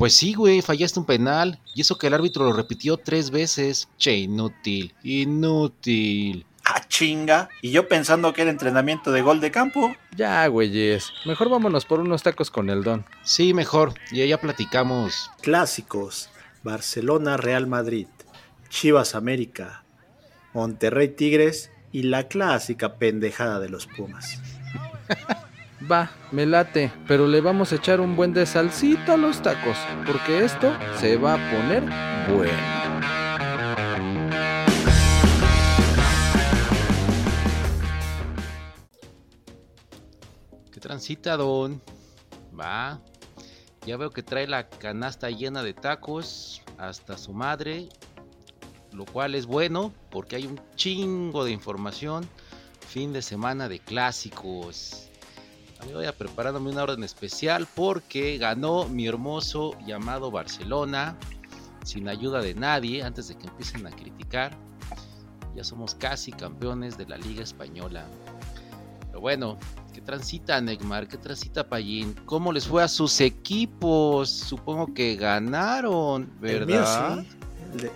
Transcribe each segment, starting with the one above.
Pues sí, güey, fallaste un penal. Y eso que el árbitro lo repitió tres veces. Che, inútil, inútil. Ah, chinga. Y yo pensando que era entrenamiento de gol de campo. Ya, güeyes. Mejor vámonos por unos tacos con el don. Sí, mejor. Y ya platicamos. Clásicos. Barcelona, Real Madrid. Chivas América. Monterrey Tigres. Y la clásica pendejada de los Pumas. Va, me late, pero le vamos a echar un buen de salsita a los tacos, porque esto se va a poner bueno. ¿Qué transita, don? Va. Ya veo que trae la canasta llena de tacos hasta su madre, lo cual es bueno porque hay un chingo de información. Fin de semana de clásicos. A mí voy a preparándome una orden especial porque ganó mi hermoso llamado Barcelona sin ayuda de nadie antes de que empiecen a criticar. Ya somos casi campeones de la Liga Española. Pero bueno, ¿qué transita Neymar? ¿Qué transita Payín? ¿Cómo les fue a sus equipos? Supongo que ganaron, ¿verdad? El mío sí.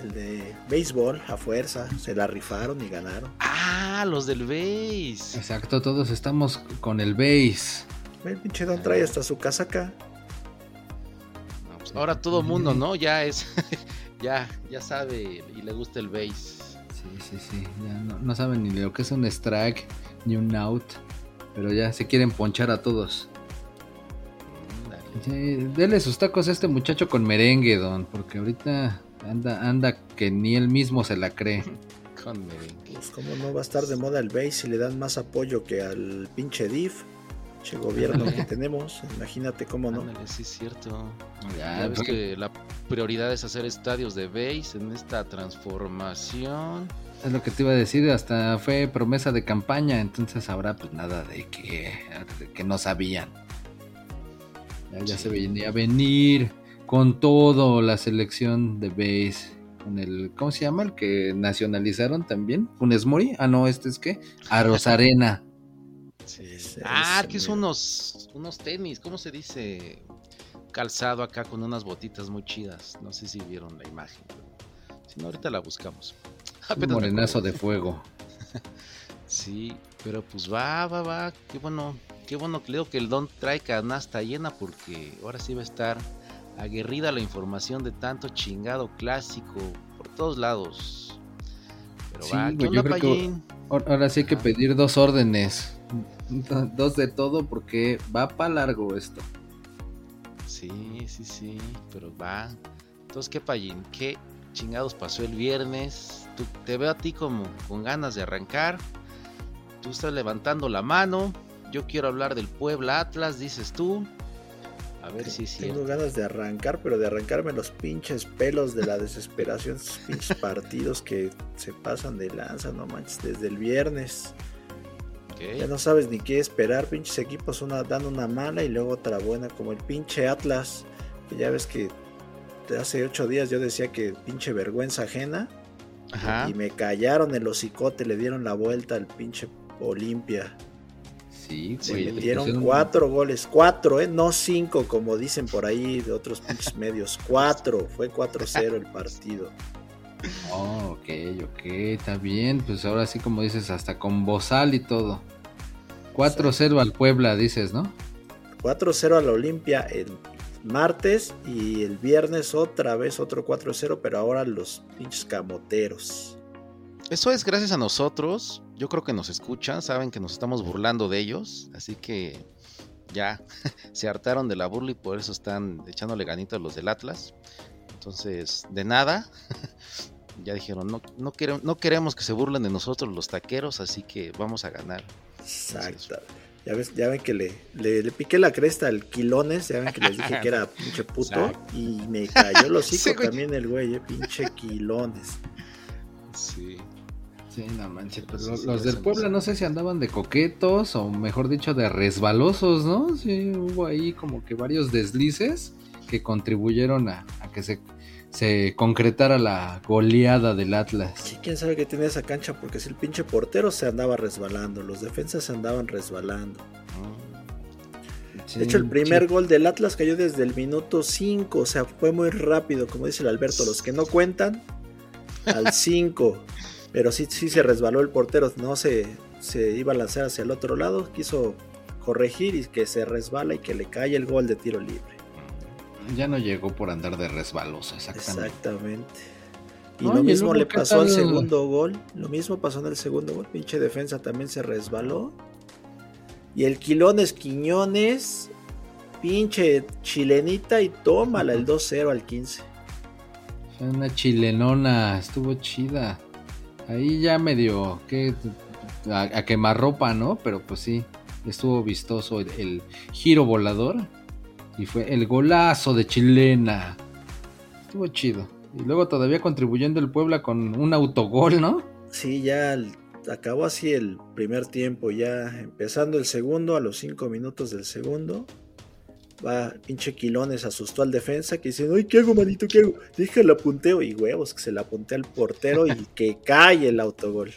El de, béisbol a fuerza. Se la rifaron y ganaron. Ah, los del base. Exacto, todos estamos con el base. El pinche Don trae hasta su casaca. No, pues ahora todo mundo, ¿no? Ya es. ya, ya sabe y le gusta el base. Sí, sí, sí. Ya no, no saben ni lo que es un strike ni un out. Pero ya se quieren ponchar a todos. Sí, dele sus tacos a este muchacho con merengue, don, porque ahorita anda, anda que ni él mismo se la cree. Con. Pues cómo no va a estar de moda el base si le dan más apoyo que al pinche DIF. Pinche gobierno que tenemos. Imagínate cómo no. Ándale, sí es cierto. Ya, Ya ves porque- que la prioridad es hacer estadios de base en esta transformación. Es lo que te iba a decir, hasta fue promesa de campaña, entonces habrá pues nada de que, de que no sabían. Ya, ya se venía a venir con todo la selección de base. Con el, ¿cómo se llama? El que nacionalizaron también. Funes Mori. Ah, no, este es que. Arena. Ese- Ah, ese que es mero. unos, unos tenis, ¿cómo se dice? Calzado acá con unas botitas muy chidas. No sé si vieron la imagen. pero Si no, ahorita la buscamos. Un morenazo de fuego. Sí, pero pues va, va, va. Qué bueno, qué bueno que leo que el Don trae canasta llena porque ahora sí va a estar aguerrida la información de tanto chingado clásico por todos lados. Pero Sí, va, ¿qué güey, onda, yo creo que-? Ahora sí hay que pedir dos órdenes. Do- Dos de todo porque va para largo esto. Sí, sí, sí, pero va. Entonces, ¿qué Payín? ¿Qué chingados pasó el viernes? Tú- te veo a ti como con ganas de arrancar. Tú estás levantando la mano. Yo quiero hablar del Puebla Atlas, dices tú. A ver si es Tengo ganas de arrancar, pero de arrancarme los pinches pelos de la desesperación. Esos pinches partidos que se pasan de lanza, no manches, desde el viernes. Ya no sabes ni qué esperar, pinches equipos una, dan una mala y luego otra buena, como el pinche Atlas, que ya ves que hace ocho días yo decía que pinche vergüenza ajena, Ajá. y me callaron el hocicote, le dieron la vuelta al pinche Olimpia. Sí, Se güey. le metieron cuatro goles, cuatro, ¿eh? No cinco, como dicen por ahí de otros pinches medios. Cuatro, fue 4-0 el partido. Oh, ok, ok, está bien. Pues ahora sí, como dices, hasta con bozal y todo. 4-0 al Puebla, dices, ¿no? 4-0 a la Olimpia el martes y el viernes otra vez otro 4-0, pero ahora los pinches camoteros. Eso es gracias a nosotros. Yo creo que nos escuchan, saben que nos estamos burlando de ellos. Así que ya se hartaron de la burla y por eso están echándole ganitos los del Atlas. Entonces, de nada, ya dijeron, no, no, queremos, no queremos que se burlen de nosotros los taqueros, así que vamos a ganar. Exacto. Ya, ves, ya ven que le, le, piqué la cresta al Quilones, ya ven que les dije que era pinche puto, y me cayó los hocico también el güey, eh, pinche Quilones. Sí. Sí, no manches, pero los, del Puebla no sé si andaban de coquetos o mejor dicho de resbalosos, ¿no? Sí, hubo ahí como que varios deslices que contribuyeron a, que se, se, concretara la goleada del Atlas. Sí, quién sabe qué tiene esa cancha, porque si el pinche portero se andaba resbalando, los defensas se andaban resbalando. de hecho, el primer gol del Atlas cayó desde el minuto 5, o sea, fue muy rápido, como dice el Alberto, los que no cuentan, al 5. Pero sí, sí se resbaló el portero, no se, se iba a lanzar hacia el otro lado, quiso corregir y que se resbala y que le cae el gol de tiro libre. Ya no llegó por andar de resbaloso, exactamente. Exactamente. Y lo mismo le pasó al segundo gol. Lo mismo pasó en el segundo gol. Pinche defensa también se resbaló. Y el Quilones Quiñones, pinche chilenita y tómala el 2-0 al 15. Una chilenona, estuvo chida. Ahí ya medio que a, a quemar ropa, ¿no? Pero pues sí, estuvo vistoso el, giro volador. Y fue el golazo de chilena. Estuvo chido. Y luego todavía contribuyendo el Puebla con un autogol, ¿no? Sí, ya acabó así el primer tiempo, ya empezando el segundo, a los cinco minutos del segundo. Va, pinche Quilones asustó al defensa que dice, ay, ¿qué hago, manito? ¿Qué hago? Déjalo apunteo y huevos, que se la apunté al portero y que cae el autogol.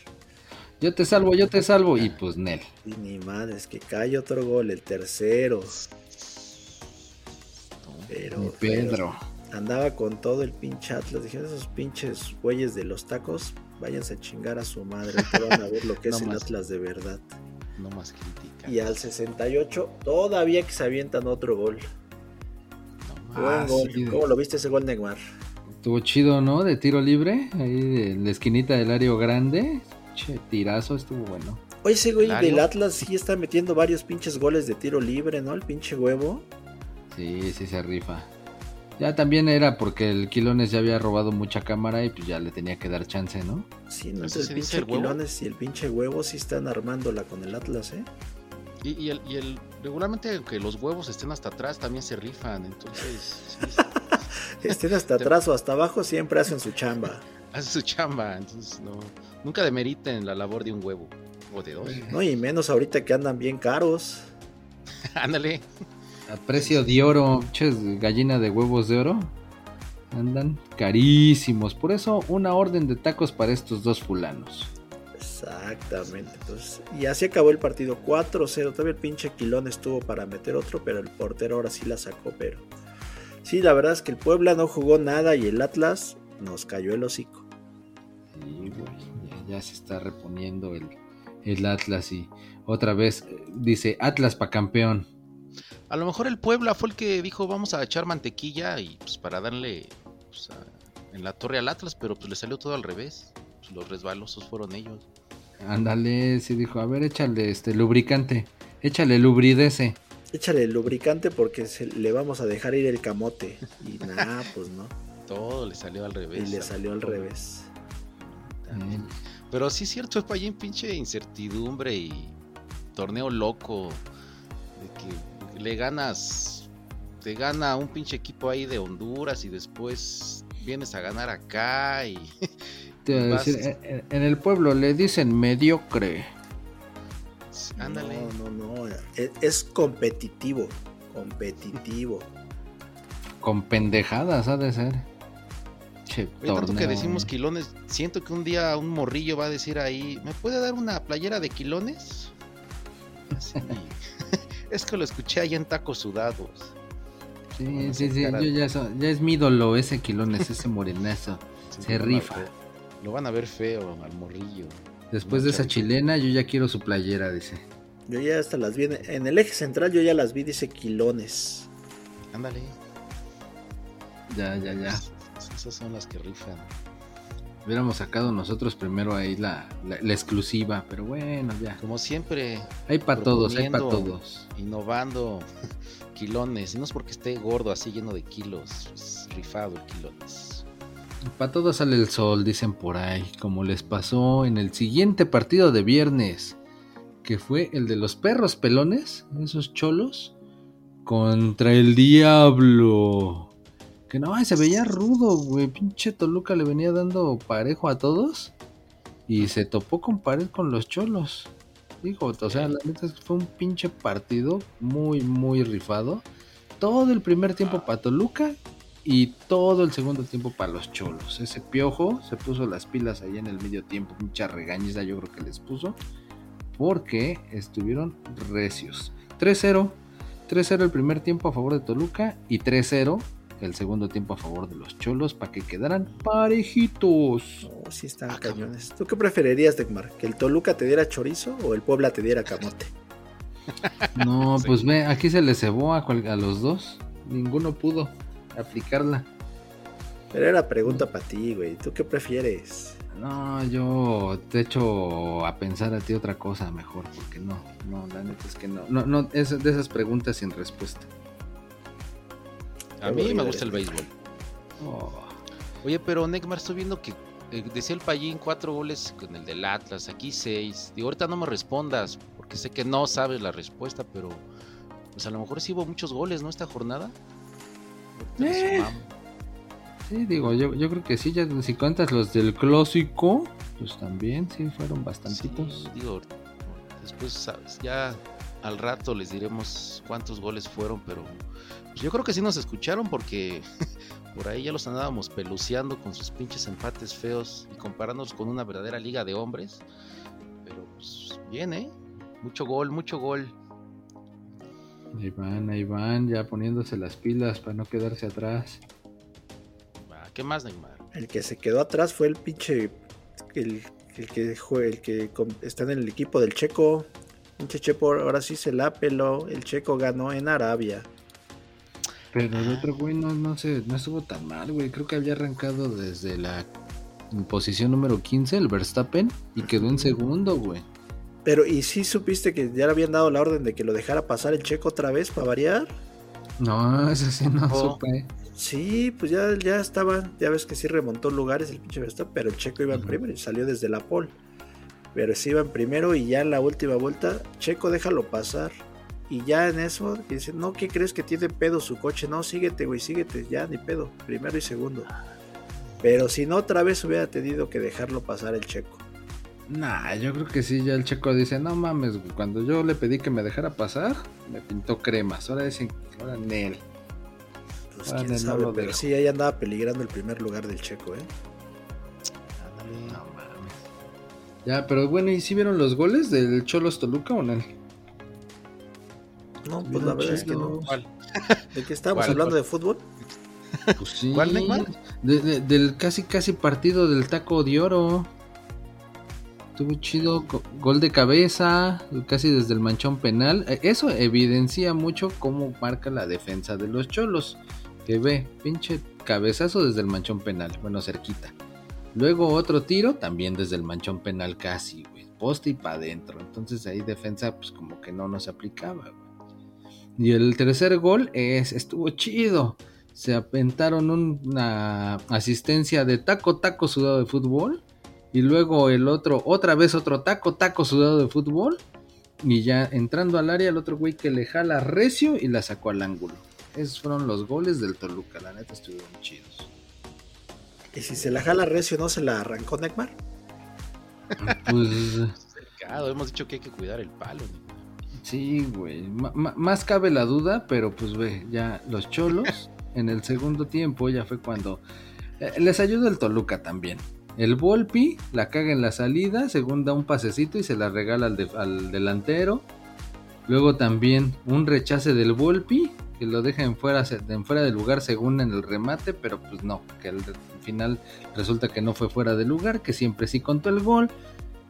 Yo te salvo, yo te salvo. Y pues Nel. Y ni madre, es que cae otro gol, el tercero. Pero, Pedro. andaba con todo el pinche Atlas. Dijeron esos pinches güeyes de los tacos, váyanse a chingar a su madre. Te van a ver lo que es el Atlas de verdad. No más crítica. Y al 68, todavía que se avientan otro gol. Buen gol. ¿Cómo lo viste ese gol, Neymar? Estuvo chido, ¿no? De tiro libre, ahí de la esquinita del área grande. Che, tirazo, estuvo bueno. Oye, ese güey del Atlas sí está metiendo varios pinches goles de tiro libre, ¿no? El pinche huevo. Sí, sí se rifa. Ya también era porque el Quilones ya había robado mucha cámara y pues ya le tenía que dar chance, ¿no? Sí, no, el pinche Quilones y el pinche huevo sí están armándola con el Atlas, ¿eh? Y, el, y el, regularmente aunque los huevos estén hasta atrás también se rifan, entonces... estén hasta atrás o hasta abajo siempre hacen su chamba. Hacen su chamba, entonces no... Nunca demeriten la labor de un huevo o de dos. No, y menos ahorita que andan bien caros. Ándale. A precio de oro, ches, gallina de huevos de oro. Andan carísimos. Por eso, una orden de tacos para estos dos fulanos. Exactamente. Entonces, y así acabó el partido 4-0. Todavía el pinche Quilón estuvo para meter otro, pero el portero ahora sí la sacó. Pero sí, la verdad es que el Puebla no jugó nada y el Atlas nos cayó el hocico. Sí, Ya, se está reponiendo el, el Atlas y otra vez eh, dice Atlas para campeón. A lo mejor el Puebla fue el que dijo vamos a echar mantequilla y pues para darle pues, en la torre al Atlas, pero pues le salió todo al revés. Pues, los resbalosos fueron ellos. Ándale, sí dijo, a ver, échale este lubricante, échale lubridece. Échale lubricante porque le vamos a dejar ir el camote. Y nada, pues no. Todo le salió al revés. Y le salió al revés. Pero sí es cierto, es para allá en pinche incertidumbre y torneo loco. De que le ganas, te gana un pinche equipo ahí de Honduras y después vienes a ganar acá y... en el pueblo le dicen mediocre. Ándale. No, no, no. Es, competitivo. Competitivo. Con pendejadas ha de ser. Che, tanto que decimos quilones, siento que un día un morrillo va a decir ahí, ¿me puede dar una playera de quilones? Sí. Es que lo escuché ahí en tacos sudados. Sí, sí, sí, yo ya, ya, es mi ídolo ese Quilones, ese morenazo. se rifa. lo van a ver feo al morrillo. Después de esa chilena, yo ya quiero su playera, dice. Yo ya hasta las vi en, el eje central, yo ya las vi, dice Quilones. Ándale. Ya, ya, ya. Esas son las que rifan. Hubiéramos sacado nosotros primero ahí la, la, la exclusiva, pero bueno, ya. Como siempre, Hay para todos, hay para todos. innovando kilones. Y no es porque esté gordo así lleno de kilos. Es rifado el kilones. Para todos sale el sol, dicen por ahí, como les pasó en el siguiente partido de viernes, que fue el de los perros pelones, esos cholos, contra el diablo. Que no, se veía rudo, güey. Pinche Toluca le venía dando parejo a todos y se topó con pared con los cholos. Digo, o sea, la neta es que fue un pinche partido muy, muy rifado. Todo el primer tiempo para Toluca y todo el segundo tiempo para los cholos. Ese piojo se puso las pilas ahí en el medio tiempo. Mucha regañiza yo creo que les puso. Porque estuvieron recios. 3-0. 3-0 el primer tiempo a favor de Toluca. Y 3-0 el segundo tiempo a favor de los cholos. Para que quedaran parejitos. No, sí están Ah, cañones. ¿Tú qué preferirías, Degmar? ¿Que el Toluca te diera chorizo o el Puebla te diera camote? No, Sí. pues ve, aquí se les cebó a, cual- a los dos. Ninguno pudo aplicarla. Pero era pregunta para ti, güey. ¿Tú qué prefieres? No, yo te echo a pensar a ti otra cosa mejor, porque no, no, la neta es que no, no, no, es de esas preguntas sin respuesta. A mí me gusta el béisbol. Oh, Oye, pero Neymar, estoy viendo que eh, decía el Payín cuatro goles con el del Atlas, aquí seis. Digo, ahorita no me respondas, porque sé que no sabes la respuesta, pero pues a lo mejor sí hubo muchos goles, ¿no? Esta jornada. Eh. sí, digo, yo, yo creo que sí, ya si cuentas los del clásico, pues también sí fueron bastantitos. Sí, digo, después sabes, ya al rato les diremos cuántos goles fueron, pero yo creo que sí nos escucharon porque por ahí ya los andábamos peluceando con sus pinches empates feos y comparándolos con una verdadera liga de hombres. Pero pues bien, ¿eh? Mucho gol, mucho gol. Ahí van, ahí van, ya poniéndose las pilas para no quedarse atrás. ¿Qué más, Neymar? El que se quedó atrás fue el pinche. El, el que jue- el que está en el equipo del Checo. Pinche Checo, ahora sí se la peló. El Checo ganó en Arabia. Pero el otro güey no, no, se, no estuvo tan mal, güey. Creo que había arrancado desde la posición número 15, el Verstappen, y quedó en segundo, güey. Pero, ¿y sí supiste que ya le habían dado la orden de que lo dejara pasar el Checo otra vez para variar? No, eso sí no Oh. supe. Sí, pues ya, ya estaba. Ya ves que sí remontó lugares el pinche Verstappen, pero el Checo iba en Ujú. primero y salió desde la pole. Pero sí iba en primero y ya en la última vuelta, Checo déjalo pasar. Y ya en eso, dice, no, ¿qué crees que tiene pedo su coche? No, síguete, güey, síguete, ya ni pedo, primero y segundo. Pero si no, otra vez hubiera tenido que dejarlo pasar el Checo. Nah, yo creo que sí, ya el checo dice, no mames, güey, cuando yo le pedí que me dejara pasar, me pintó cremas. Ahora dicen, ahora Nel. Pues Ah, quién no sabe, lo pero dejo. sí, ahí andaba peligrando el primer lugar del Checo, ¿eh? No mames. Ya, pero bueno, ¿y si vieron los goles del Cholos Toluca o no? No, pues la verdad es que no. ¿Cuál? ¿De qué estábamos ¿Cuál, hablando cuál? de fútbol? Pues sí. ¿Cuál, Neymar? De- de- del casi casi partido del taco de oro. Estuvo chido, go- gol de cabeza, casi desde el manchón penal. Eh, Eso evidencia mucho cómo marca la defensa de los cholos. Que ve, pinche cabezazo desde el manchón penal, bueno, cerquita. Luego otro tiro, también desde el manchón penal casi, güey. Poste y para adentro. Entonces ahí defensa, pues como que no nos aplicaba, güey. Y el tercer gol es, estuvo chido. Se aventaron un- una asistencia de taco, taco sudado de fútbol. Y luego el otro, otra vez otro taco, taco sudado de fútbol. Y ya entrando al área, el otro güey que le jala recio y la sacó al ángulo. Esos fueron los goles del Toluca, la neta estuvieron chidos. Y si se la jala recio, ¿no se la arrancó Neymar? Pues Cercado, hemos dicho que hay que cuidar el palo. Neymar. Sí, güey. Más cabe la duda, pero pues ve, ya los cholos en el segundo tiempo ya fue cuando eh, les ayuda el Toluca también. El Volpi la caga en la salida, según da un pasecito y se la regala al, de- al delantero. Luego también un rechace del Volpi, que lo deja en fuera, en fuera de lugar según en el remate, pero pues no, que al final resulta que no fue fuera de lugar, que siempre sí contó el gol.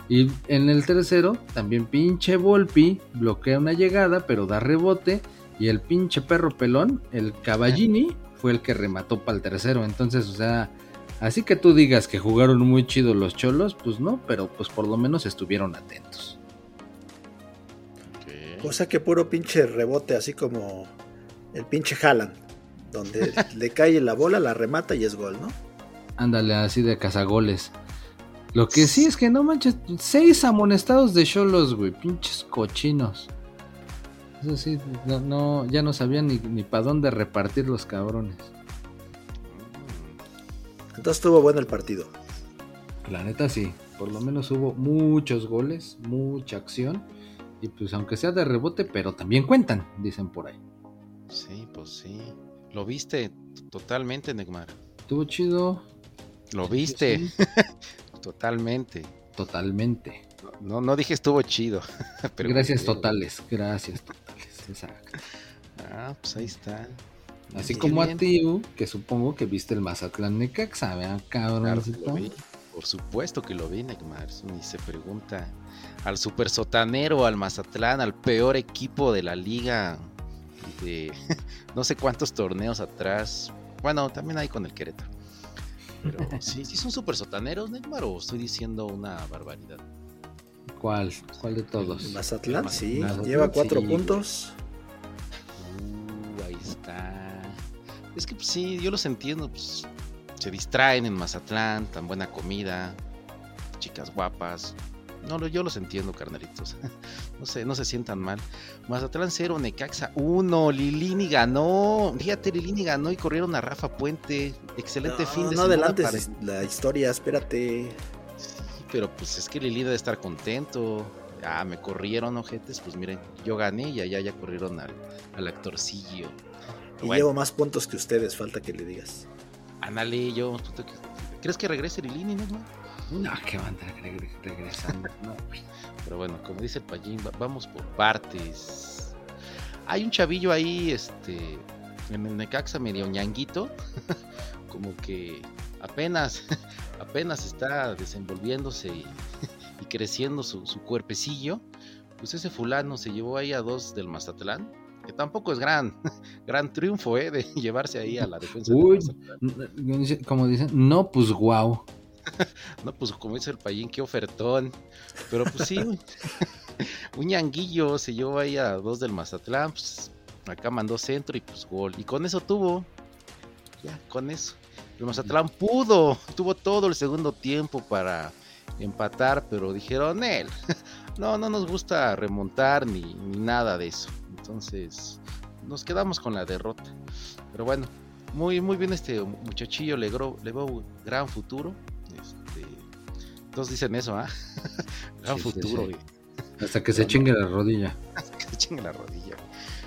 Y en el tercero, también pinche Volpi bloquea una llegada, pero da rebote. Y el pinche perro pelón, el Caballini, fue el que remató para el tercero. Entonces, o sea, Así que tú digas que jugaron muy chido los cholos, pues no, pero pues por lo menos estuvieron atentos. Sea que puro pinche rebote, así como el pinche Haaland, donde le cae la bola, la remata y es gol, ¿no? Ándale, así de cazagoles. Lo que sí es que no manches, seis amonestados de cholos, güey, pinches cochinos. Eso sí, no, no- ya no sabían ni, ni para dónde repartir los cabrones. Entonces estuvo bueno el partido. La neta sí, por lo menos hubo muchos goles, mucha acción. Y pues aunque sea de rebote, pero también cuentan, dicen por ahí. Sí, pues sí. ¿Lo viste totalmente, Neymar? Estuvo chido. ¿Lo viste? sí, Totalmente. totalmente. No, no dije estuvo chido. pero gracias totales, gracias totales. Exacto. Ah, pues ahí está. Así Sí, como bien. a ti, U, que supongo que viste el Mazatlán Necaxa, ¿verdad, Claro lo vi. Por supuesto que lo vi, Neymar. Ni se pregunta. Al super sotanero, al Mazatlán, al peor equipo de la liga. De no sé cuántos torneos atrás. Bueno, también hay con el Querétaro. Pero sí, sí son super sotaneros, Neymar, o estoy diciendo una barbaridad. ¿Cuál? ¿Cuál de todos? Mazatlán, sí, Mazatlán, lleva cuatro sí, puntos. Uh, ahí está. Es que pues, sí, yo los entiendo. Pues, se distraen en Mazatlán, tan buena comida, chicas guapas. No, lo- yo los entiendo, carnalitos. No sé, no se sientan mal. Mazatlán 0, Necaxa 1. Lilini ganó. Fíjate, Lilini ganó y corrieron a Rafa Puente. Excelente No, fin de no semana. adelantes para- la historia, espérate. Sí, pero pues es que Lilini debe estar contento. Ah, me corrieron, ojetes. Pues miren, yo gané y allá ya corrieron al, al actorcillo. Y Bueno. llevo más puntos que ustedes, falta que le digas. Ándale, yo. ¿Crees que regrese Lilini, no? No, que van a andar regre- regresando. No. Pero bueno, como dice el Pallín, va- vamos por partes. Hay un chavillo ahí, este, en el Necaxa medio ñanguito, como que apenas, apenas está desenvolviéndose y, y creciendo su, su cuerpecillo. Pues ese fulano se llevó ahí a dos del Mazatlán, que tampoco es gran, gran triunfo, ¿eh? De llevarse ahí a la defensa del Uy. Mazatlán. Como dicen, no, pues guau. No, pues como dice el payín, qué ofertón. Pero pues sí, un- un ñanguillo se llevó ahí a dos del Mazatlán. Pues, acá mandó centro y pues gol. Y con eso tuvo. Ya, con eso. El Mazatlán pudo. Tuvo todo el segundo tiempo para empatar, pero dijeron él. No, no nos gusta remontar ni, ni nada de eso. Entonces, nos quedamos con la derrota. Pero bueno, muy, muy bien este muchachillo, le, le veo gran futuro. Todos dicen eso, ¿ah? gran Sí, sí, futuro, sí. güey. Hasta que se chingue la rodilla. Que se chingue la rodilla.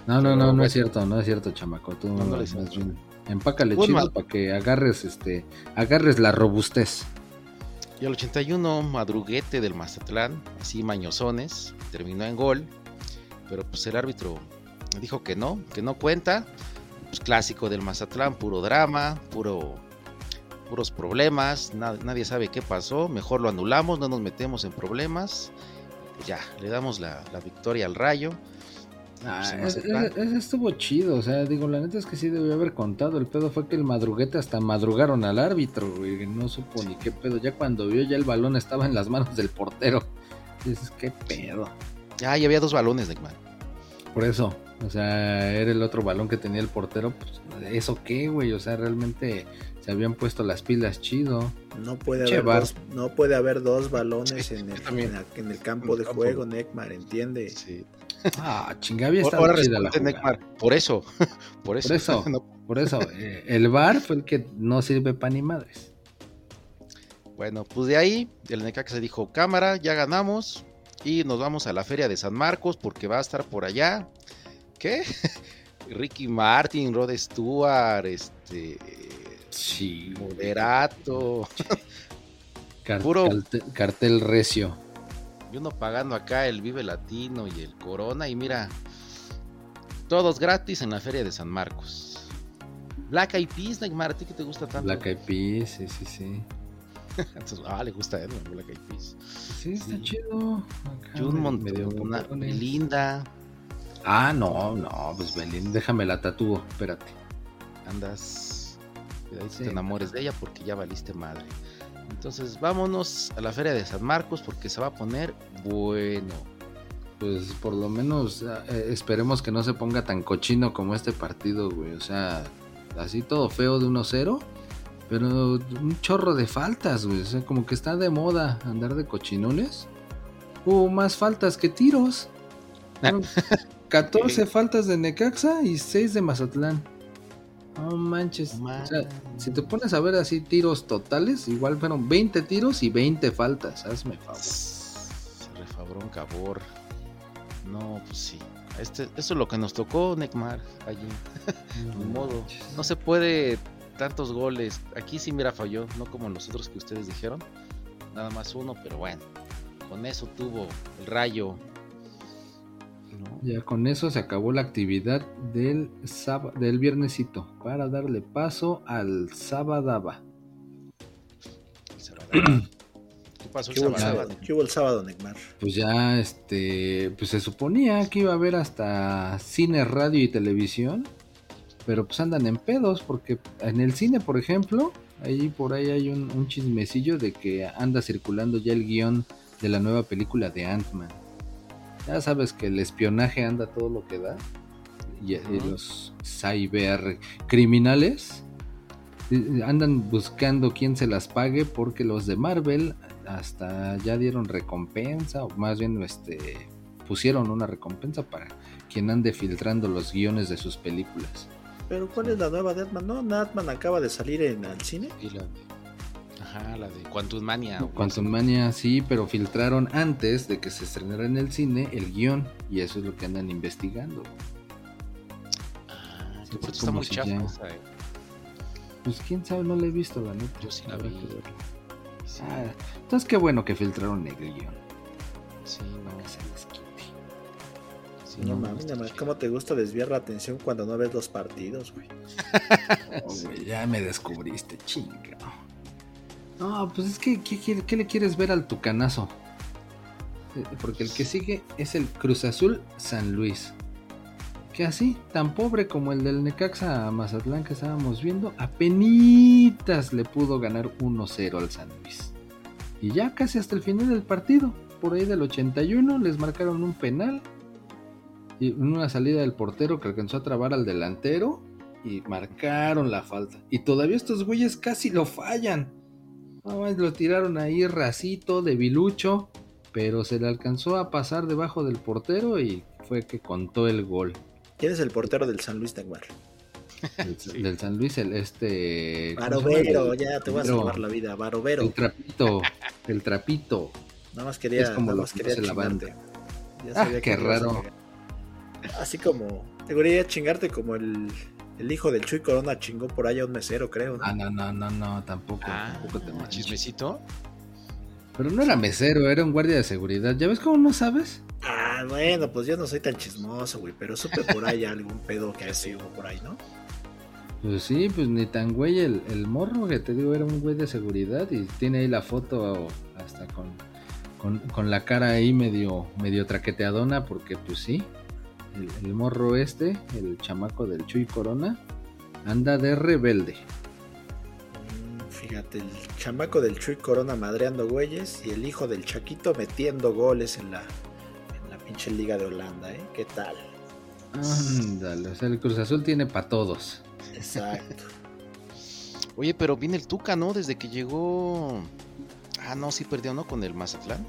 No, no, no, no es cierto, no es cierto, chamaco. Tú No, no más bien, empácale chido para que agarres, este, agarres la robustez. Y al 81, madruguete del Mazatlán, así mañosones, terminó en gol. Pero pues el árbitro dijo que no, que no cuenta. Pues clásico del Mazatlán, puro drama, puro puros problemas, na- nadie sabe qué pasó, mejor lo anulamos, no nos metemos en problemas. Pues ya, le damos la, la victoria al Rayo. Ah, Pues, Mazatlán. ese- ese estuvo chido, o sea, digo, la neta es que sí debió haber contado. El pedo fue que el madruguete hasta madrugaron al árbitro, güey, no supo ni qué pedo. Ya cuando vio, ya el balón estaba en las manos del portero. Dices, qué pedo. Ya, ya había dos balones, Neymar. Por eso, o sea, era el otro balón que tenía el portero. Pues, ¿eso qué, güey? O sea, realmente se habían puesto las pilas chido. No puede, Che, haber Bar. dos, no puede haber dos balones Sí, en, el, en, la- en el campo En de campo. juego, Neckmar, ¿entiende? Sí. Ah, chinga, había estado Ahora chida la por eso, por eso. Por eso. No, Por eso, eh, el VAR fue el que no sirve para ni madres. Bueno, pues de ahí el Necaxa dijo, cámara, ya ganamos y nos vamos a la feria de San Marcos porque va a estar por allá. ¿Qué? Ricky Martin, Rod Stewart, este, Sí. Moderato, Puro- cartel, cartel recio. y uno pagando acá el Vive Latino y el Corona y mira, todos gratis en la feria de San Marcos. Black Eyed Peas, Neymar, ¿a ti que te gusta tanto? Black Eyed Peas, sí, sí, sí. Entonces, ah, le gusta a Black Eyed Peas. Sí, está Sí. chido. Acá Jun me- Mon- medio una- mocones. Linda, Ah, no, no, pues Belín, déjame la tatúo, espérate. andas. Te enamores de ella porque ya valiste madre. Entonces vámonos a la feria de San Marcos porque se va a poner bueno. Pues por lo menos eh, esperemos que no se ponga tan cochino como este partido, güey. O sea, así todo feo de 1-0. Pero un chorro de faltas, güey. O sea, como que está de moda andar de cochinones. Hubo más faltas que tiros. 14 faltas de Necaxa y 6 de Mazatlán. No manches. O sea, si te pones a ver así tiros totales, igual fueron 20 tiros y 20 faltas. Hazme favor. Se refabró un cabor. No, pues sí. Este, eso es lo que nos tocó, Neymar, allí. Ni modo. No se puede tantos goles. Aquí sí, mira, falló. No como los otros que ustedes dijeron. Nada más uno, pero bueno. Con eso tuvo el rayo ya con eso se acabó la actividad del, del viernesito para darle paso al sábado. ¿Qué pasó el sábado? ¿Qué hubo el sábado, Neymar? Pues ya, este, pues se suponía que iba a haber hasta cine, radio y televisión, pero pues andan en pedos porque en el cine, por ejemplo, ahí por ahí hay un, un chismecillo de que anda circulando ya el guion de la nueva película de Ant-Man. Ya sabes que el espionaje anda todo lo que da. Y, los cyber criminales eh, andan buscando quién se las pague porque los de Marvel hasta ya dieron recompensa o más bien este pusieron una recompensa para quien ande filtrando los guiones de sus películas. Pero ¿cuál es la nueva de Atman? ¿No? ¿Atman acaba de salir en el cine? Ajá, la de Quantum Mania. Quantum Mania, sí, pero filtraron antes de que se estrenara en el cine el guion y eso es lo que andan investigando. Ah, sí, está muy chafa eh. Pues quién sabe, no la he visto la neta. Yo sí la vi. Ah, entonces qué bueno que filtraron el guion. Sí, no. Que se les quite. Sí, no, mames, nada más, ¿cómo te gusta desviar la atención cuando no ves los partidos, güey? oh, güey ya me descubriste, chinga. No, pues es que, ¿qué, le quieres ver al tucanazo? Eh, porque el que sigue es el Cruz Azul San Luis. Que así, tan pobre como el del Necaxa Mazatlán que estábamos viendo, apenas le pudo ganar 1-0 al San Luis. Y ya casi hasta el final del partido, por ahí del 81, les marcaron un penal. Y una salida del portero que alcanzó a trabar al delantero. Y marcaron la falta. Y todavía estos güeyes casi lo fallan lo tiraron ahí racito, debilucho, pero se le alcanzó a pasar debajo del portero y fue que contó el gol. ¿Quién es el portero del San Luis Taguar? Del, San Luis, el este. Barovero, ya te voy a salvar la vida, Barovero. El trapito, el trapito. Nada más quería, es como nada lo más quería la banda. Ah, qué raro. Así como, te quería chingarte como el el hijo del Chuy Corona chingó por allá un mesero, creo. Ah, no, no, no, no, tampoco. Ah, tampoco te chismecito. Pero no era mesero, era un guardia de seguridad. ¿Ya ves cómo no sabes? Ah, bueno, pues yo no soy tan chismoso, güey, pero supe por ahí algún pedo que ha sido por ahí, ¿no? Pues sí, pues ni tan güey el, el, morro que te digo era un güey de seguridad y tiene ahí la foto hasta con, con, con la cara ahí medio, medio traqueteadona porque pues sí, el, morro este, el chamaco del Chuy Corona, anda de rebelde. Mm, fíjate, el chamaco del Chuy Corona madreando güeyes y el hijo del Chaquito metiendo goles en la, en la pinche liga de Holanda, ¿eh? ¿Qué tal? Ándale, o sea, el Cruz Azul tiene para todos. Exacto. Oye, pero viene el Tuca, ¿no? Desde que llegó... Ah, no, sí perdió, ¿no? Con el Mazatlán.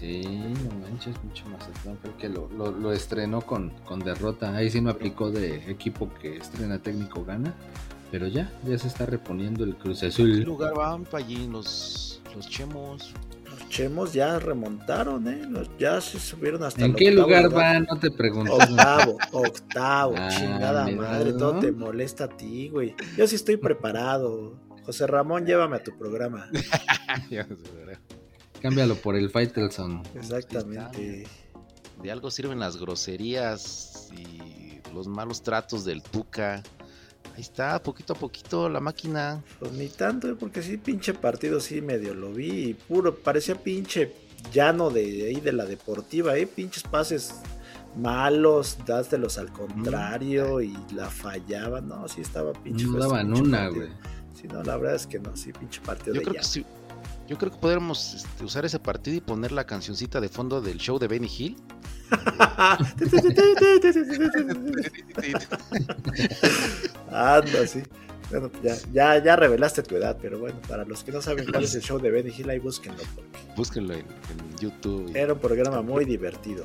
Sí, no manches, mucho más. Creo que lo, lo, estrenó con, con, derrota. Ahí sí no aplicó de equipo que estrena técnico gana. Pero ya, ya se está reponiendo el Cruz Azul. ¿En qué lugar van para allí los, los chemos? Los chemos ya remontaron, ¿eh? ya se subieron hasta ¿En qué lugar van? No te pregunto. Octavo, octavo, ah, chingada madre, todo te molesta a ti, güey. Yo sí estoy preparado. José Ramón, llévame a tu programa. Cámbialo por el Faitelson. Exactamente. De algo sirven las groserías y los malos tratos del Tuca. Ahí está, poquito a poquito la máquina. Pues ni tanto, ¿eh? porque sí, pinche partido sí medio lo vi. Y puro, parecía pinche llano de ahí de la deportiva, ¿eh? Pinches pases malos, dástelos al contrario y la fallaban. No, sí estaba pinche. No daban una, güey. Si no, la verdad es que no, sí, pinche partido Yo de creo ya. que sí. Yo creo que podríamos este, usar ese partido y poner la cancioncita de fondo del show de Benny Hill. Anda, sí. Bueno, ya, ya, ya revelaste tu edad, pero bueno, para los que no saben cuál es el show de Benny Hill, ahí búsquenlo, porque Búsquenlo en, en YouTube. era un programa muy divertido.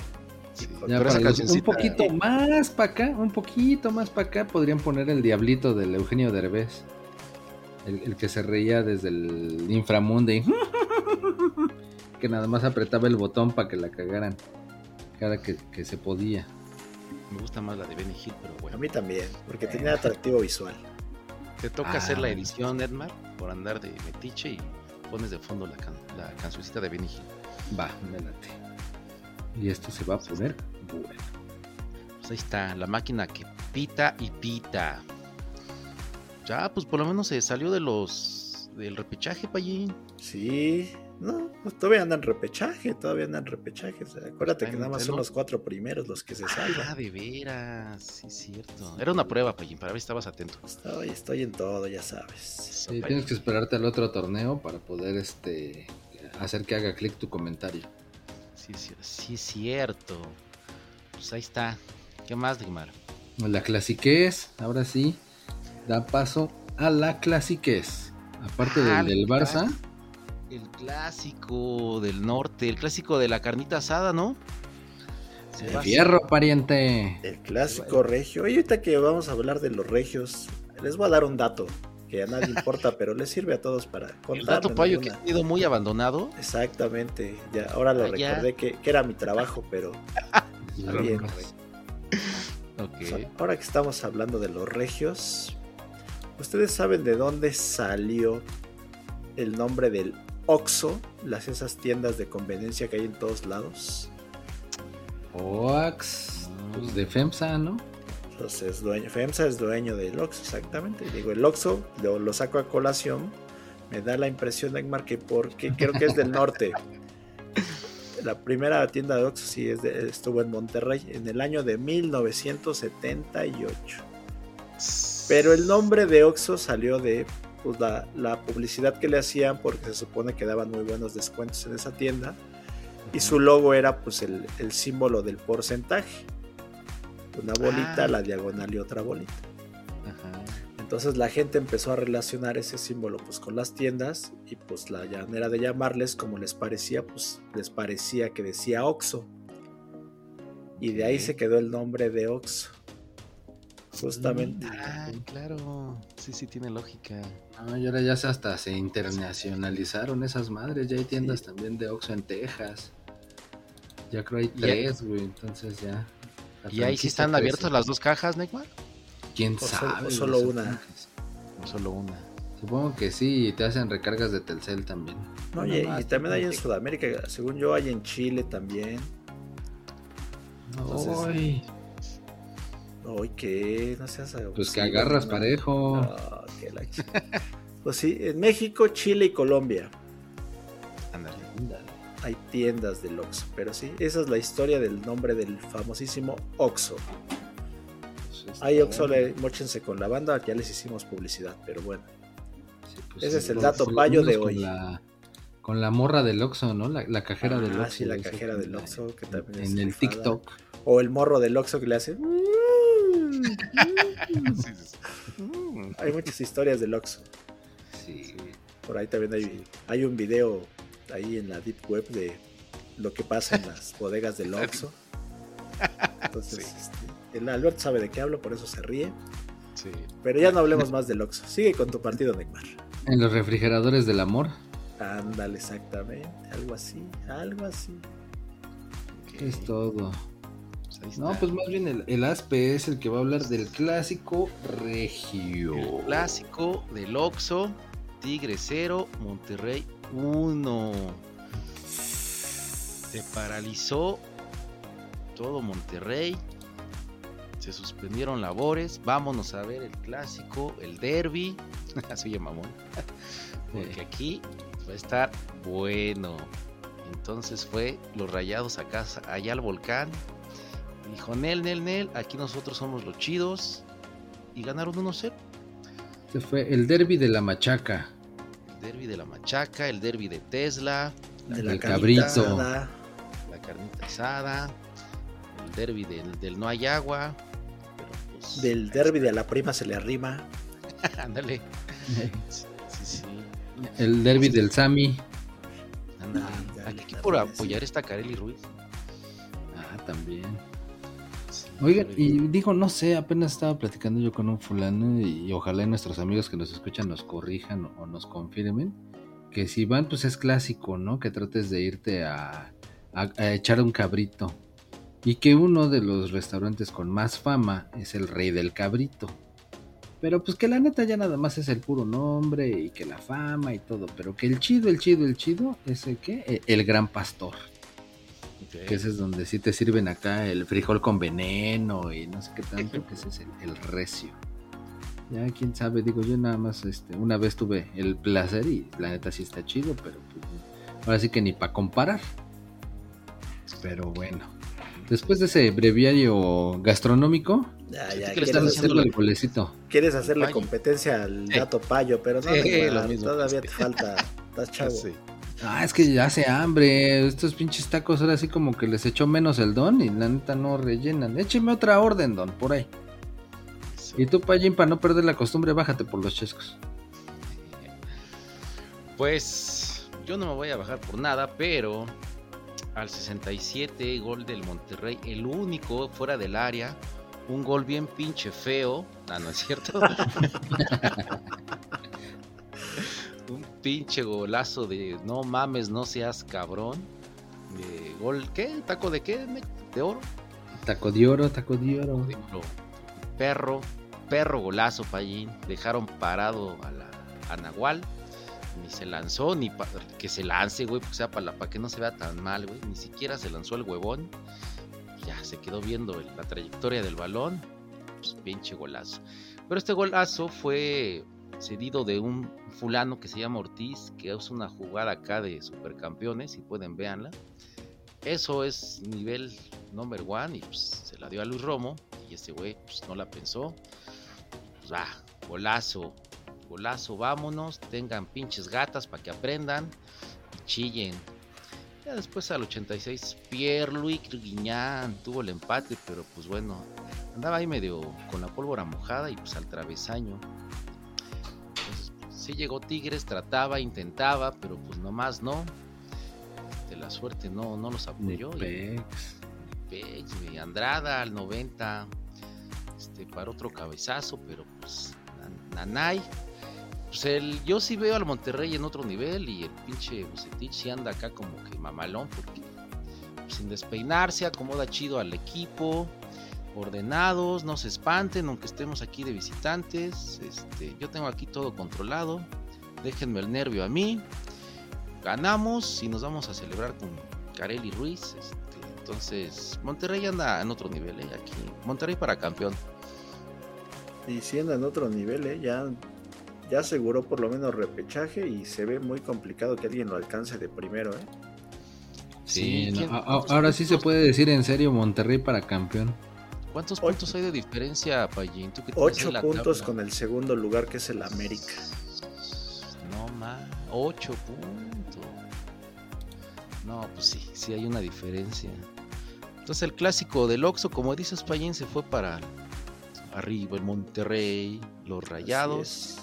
Sí, Ya un poquito más para acá, un poquito más para acá, podrían poner el diablito del Eugenio Derbez. El, el que se reía desde el inframundo y que nada más apretaba el botón para que la cagaran. Cada que, que se podía. Me gusta más la de Benny Hill, pero A bueno. mí también, porque tenía atractivo visual. Te toca Ah, hacer la bueno. edición, Edmar, por andar de metiche y pones de fondo la, can- la cancioncita de Benny Hill. Va, me late. Y esto se va a poner bueno. Pues ahí está, la máquina que pita y pita. Ya, pues por lo menos se salió de los del repechaje, Payín. Sí, no, pues todavía andan repechaje, todavía andan repechaje. o sea, acuérdate Está que nada más son los cuatro primeros los que se Ah, salvan. de veras, sí, es cierto. Era una prueba, Payín, para ver si estabas atento. Estoy, estoy en todo, ya sabes. Sí, Payín. tienes que esperarte al otro torneo para poder este hacer que haga clic tu comentario. Sí, sí, sí, es cierto. Pues ahí está. ¿Qué más, Digmar? La clasiquez, ahora sí, da paso a la clasiquez. Aparte Ah, del, del la Barça, El clásico del norte, el clásico de la carnita asada, ¿no? Se el a fierro, pariente. El clásico regio. Oye, ahorita que vamos a hablar de los regios, les voy a dar un dato que a nadie importa, pero les sirve a todos para contar. El dato payo que ha sido muy abandonado. Exactamente, ya ahora lo Ah, recordé que, que era mi trabajo, pero bien. vemos. Ok. O sea, ahora que estamos hablando de los regios, ¿ustedes saben de dónde salió el nombre del Oxxo? Las esas tiendas de conveniencia que hay en todos lados. Oax, pues de FEMSA, ¿no? Entonces, dueño, FEMSA es dueño del Oxxo, exactamente. Digo, el Oxxo lo, lo saco a colación. Me da la impresión, Neymar, que porque creo que es del norte. La primera tienda de Oxxo sí es de- estuvo en Monterrey en el año de 1978. Pero el nombre de Oxxo salió de pues, la, la publicidad que le hacían porque se supone que daban muy buenos descuentos en esa tienda. Y su logo era pues el, el símbolo del porcentaje. Una bolita, Ah. la diagonal y otra bolita. Ajá. Entonces la gente empezó a relacionar ese símbolo pues con las tiendas y pues la manera de llamarles como les parecía, pues les parecía que decía Oxxo. Y de ahí se quedó el nombre de Oxxo. Justamente. Ah, claro. Sí, sí, tiene lógica. No, y ahora ya se hasta se internacionalizaron esas madres. Ya hay tiendas también de Oxxo en Texas. Ya creo hay tres, güey. Entonces ya. ¿Y ahí sí están crece. abiertas las dos cajas, Neymar? ¿Quién O solo- sabe? o solo una. supongo que sí. O solo una. Supongo que sí, y te hacen recargas de Telcel también. No, y, también hay en Sudamérica, según yo hay en Chile también. Entonces, Ay, Ay, ¿qué? No seas pues que agarras no. parejo. No, que la ch- Pues sí, en México, Chile y Colombia Ándale. hay tiendas del Oxxo. Pero sí, esa es la historia del nombre del famosísimo Oxxo. Pues, Hay Oxxo, mochense con la banda, ya les hicimos publicidad, pero bueno. Sí, pues ese sí, es el dato payo de con hoy. La, con la morra del Oxxo, ¿no? La, la cajera del Ah, Oxxo. sí, la cajera que del Oxxo, que también es En el rifada. TikTok. O el morro del Oxxo que le hace... Sí, sí, sí. Mm. Hay muchas historias del Oxxo. Sí. Por ahí también hay, hay un video ahí en la Deep Web de lo que pasa en las bodegas del Oxxo. Entonces, Sí. este, el Alberto sabe de qué hablo, por eso se ríe. Sí. Pero ya no hablemos más del Oxxo. Sigue con tu partido, Neymar. En los refrigeradores del amor. Ándale, exactamente. Algo así, algo así. Ok. Es todo. Pues No, pues más bien el, el ASPE es el que va a hablar del clásico regio. El clásico del Oxxo, Tigre 0, Monterrey 1. Se paralizó todo Monterrey. Se suspendieron labores. Vámonos a ver el clásico, el derby. Así oye mamón. Porque aquí va a estar bueno. Entonces fue los rayados a casa, allá al volcán. Dijo, Nel, Nel, Nel, aquí nosotros somos los chidos. Y ganaron 1-0. Este fue el derby de la machaca. El derby de la machaca, el derby de Tesla, De El cabrito. asada. la carnita asada, el derby del, del no hay agua. Pero pues. Del derby de la prima se le arrima. Ándale. Sí, sí, sí. El derby del Sami. Ándale. Aquí por apoyar esta Kareli Ruiz. Ah, también. Oigan, y digo, no sé, apenas estaba platicando yo con un fulano y, ojalá nuestros amigos que nos escuchan nos corrijan o, nos confirmen que si van, pues es clásico, ¿no? Que trates de irte a, a- echar un cabrito. Y que uno de los restaurantes con más fama es el Rey del Cabrito. Pero pues que la neta ya nada más es el puro nombre y que la fama y todo. Pero que el chido, el chido, el chido es el que, el Gran Pastor. Que ese es donde sí te sirven acá el frijol con veneno y no sé qué tanto, que ese es el, el recio. Ya quién sabe, digo yo nada más este, una vez tuve el placer y la neta sí está chido, pero pues, ahora sí que ni para comparar. Pero bueno. Después de ese breviario gastronómico, Ya, ya, le quieres, hacerle el golecito. quieres hacerle Payo. competencia al Sí. gato payo, pero no, todavía te falta. Estás chavo. Sí. Ah, es que ya hace hambre. Estos pinches tacos ahora sí como que les echó menos el don y la neta no rellenan. Écheme otra orden, don, por ahí. Y tú, Payín, para no perder la costumbre, bájate por los chescos. Pues yo no me voy a bajar por nada, pero al 67 gol del Monterrey, el único fuera del área, un gol bien pinche feo, ah no es cierto, un pinche golazo de no mames, no seas cabrón, de gol, ¿qué? ¿Taco de qué? ¿De oro? Taco de oro, taco de oro. De oro. Perro, perro golazo, Payín, dejaron parado a la a Nahual ni se lanzó, ni pa- que se lance, güey, pues sea para que no se vea tan mal, güey. Ni siquiera se lanzó el huevón. Ya se quedó viendo el- la trayectoria del balón. Pues pinche golazo. Pero este golazo fue cedido de un fulano que se llama Ortiz, que es una jugada acá de supercampeones, si pueden véanla. Eso es nivel number one y pues, se la dio a Luis Romo y este güey pues, no la pensó. Pues va, golazo, golazo, vámonos, tengan pinches gatas para que aprendan y chillen. Ya después al 86, Pierre-Louis Guiñán tuvo el empate, pero pues bueno, andaba ahí medio con la pólvora mojada y pues al travesaño. Sí llegó Tigres, trataba, intentaba, pero pues nomás no. Este, la suerte no, no los apoyó. y- Andrada al 90. Este, para otro cabezazo, pero pues. Nan- Nanay. Pues el, yo sí veo al Monterrey en otro nivel y el pinche Bucetich sí anda acá como que mamalón porque pues, sin despeinarse acomoda chido al equipo, ordenados, no se espanten aunque estemos aquí de visitantes, este, yo tengo aquí todo controlado, déjenme el nervio a mí, ganamos y nos vamos a celebrar con Carelli Ruiz, este, entonces Monterrey anda en otro nivel, eh, aquí, Monterrey para campeón. Y siendo en otro nivel, ¿eh? ya, ya aseguró por lo menos repechaje y se ve muy complicado que alguien lo alcance de primero. ¿eh? Sí, no, ¿quién- a- a- cuántos ahora sí se puede decir en serio Monterrey para campeón. ¿Cuántos Ocho. puntos hay de diferencia, Payín? ¿Tú que tienes ahí Ocho la puntos tabla? con el segundo lugar que es el América. No más, 8 puntos. No, pues sí, sí hay una diferencia. Entonces el clásico del Oxxo, como dices, Payín, se fue para arriba el Monterrey, los Rayados.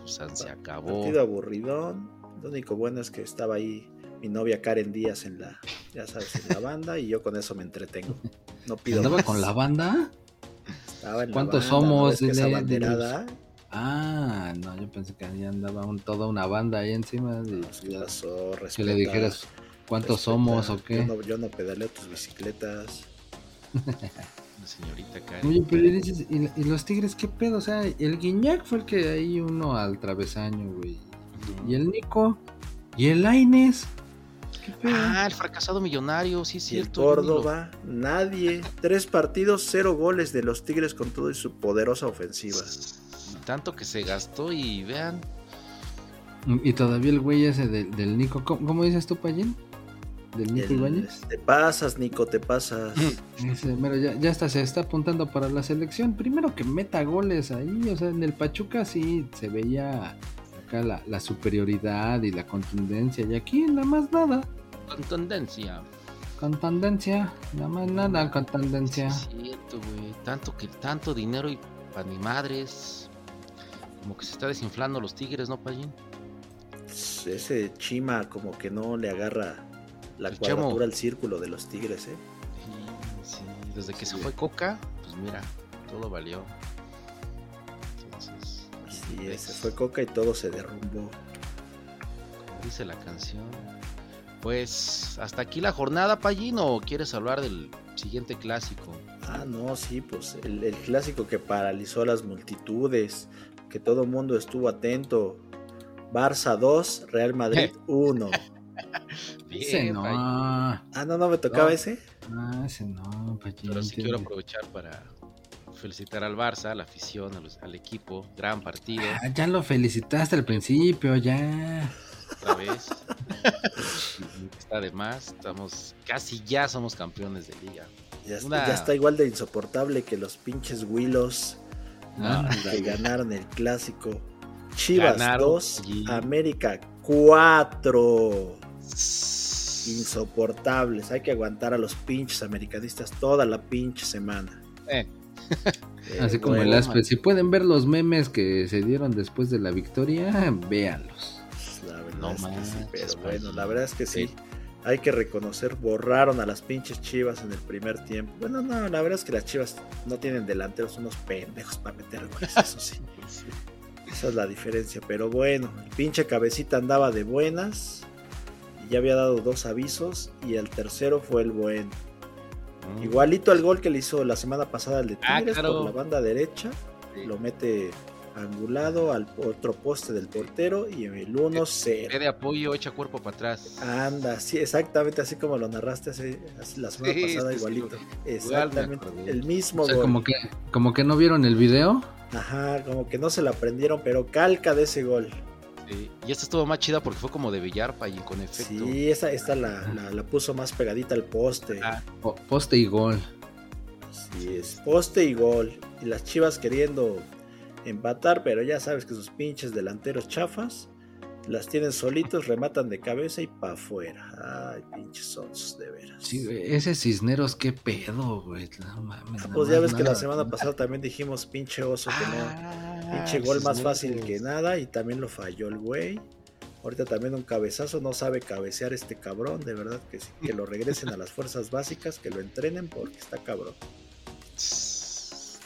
Pues se acabó. Partido aburridón. Lo único bueno es que estaba ahí mi novia Karen Díaz en la, ya sabes, en la banda y yo con eso me entretengo. No pido ¿Andaba más. con la banda? Estaba en la ¿Cuántos banda, somos? ¿no Dile? Ah, no, yo pensé que ahí andaba un- toda una banda ahí encima. de- ¿Qué pasó? que le Respeta, dijeras cuántos respeta. somos o qué. Yo no, yo no pedaleo tus bicicletas. La señorita Karen. Oye, pero dices, ¿y, y los Tigres qué pedo? O sea, el Guiñac fue el que hay uno al travesaño, güey. Y el Nico. Y el Aines. Ah, el fracasado millonario, sí es Y el lo- Córdoba, nadie. Tres partidos, cero goles de los Tigres con todo y su poderosa ofensiva. Tanto que se gastó y vean, Y todavía el güey ese del, del Nico. ¿Cómo, cómo dices tú, Payín? del Nico Ibáñez. Te pasas, Nico, te pasas. Ese, mero, ya, ya hasta se está apuntando para la selección. Primero que meta goles ahí, o sea, en el Pachuca sí se veía acá la, la superioridad y la contundencia. Y aquí nada más nada. Con tendencia. Contundencia, nada más nada, contundencia. Sí, es cierto, güey. Tanto que tanto dinero y para ni madres. Como que se está desinflando los tigres, ¿no, Payín? Ese Chima como que no le agarra la El cuadratura Chemo. al círculo de los tigres, ¿eh? Sí, sí. Desde que se fue Coca, pues mira, todo valió. Entonces, Así pues, es, se fue Coca y todo se derrumbó. como dice la canción. Pues hasta aquí la jornada, Payín, o quieres hablar del siguiente clásico? Ah, no, sí, pues el, el clásico que paralizó a las multitudes, que todo el mundo estuvo atento. Barça 2, Real Madrid 1. Ese Bien, no. Ah, Ah, no, no me tocaba No. ese. ese no, Pachín, Pero sí quiero aprovechar para felicitar al Barça, a la afición, a los- al equipo. Gran partido, Ah, ya lo felicitaste al principio, ya. otra vez. Está de más. Estamos casi ya somos campeones de liga. Ya, está- Una- ya está igual de insoportable que los pinches Willos Ah, que ganaron el clásico. Chivas Ganaron 2, allí. América 4. Insoportables. Hay que aguantar a los pinches americanistas toda la pinche semana. Eh, Eh, Así como bueno, el Aspe. Si pueden ver los memes que se dieron después de la victoria, véanlos. La verdad No es que sí, pero bueno, la verdad es que sí. Sí. Hay que reconocer, borraron a las pinches chivas en el primer tiempo. Bueno, no, la verdad es que las chivas no tienen delanteros, unos pendejos para meter goles, eso sí. Esa es la diferencia. Pero bueno, el pinche cabecita andaba de buenas. Y ya había dado dos avisos. Y el tercero fue el bueno. mm, Igualito al gol que le hizo la semana pasada el de Ah, Tigres claro. por la banda derecha. sí. Lo mete angulado al otro poste del portero. Y el Ve 1-0. de apoyo, echa cuerpo para atrás. Anda, sí, exactamente así como lo narraste hace, hace la semana Sí, pasada, sí, sí, igualito. igual me Exactamente, el mismo O sea, gol. como que, como que no vieron el video. Ajá, como que no se la aprendieron, pero calca de ese gol. Sí. Y esta estuvo más chida porque fue como de Villarpa y con efecto. Sí, esa, esta la, la, la puso más pegadita al poste. Ah, Po- Poste y gol. Así es, poste y gol. Y las chivas queriendo empatar, pero ya sabes que sus pinches delanteros chafas las tienen solitos, rematan de cabeza y pa' afuera. Ay, pinches sonsos, de veras. Sí, ese Cisneros, qué pedo, güey. No mames. Ah, nada pues ya ves que la nada. semana pasada también dijimos pinche oso que no. Ah, Pinche gol más fácil que nada y también lo falló el güey. Ahorita también un cabezazo, no sabe cabecear este cabrón, de verdad que sí, que lo regresen a las fuerzas básicas, que lo entrenen porque está cabrón.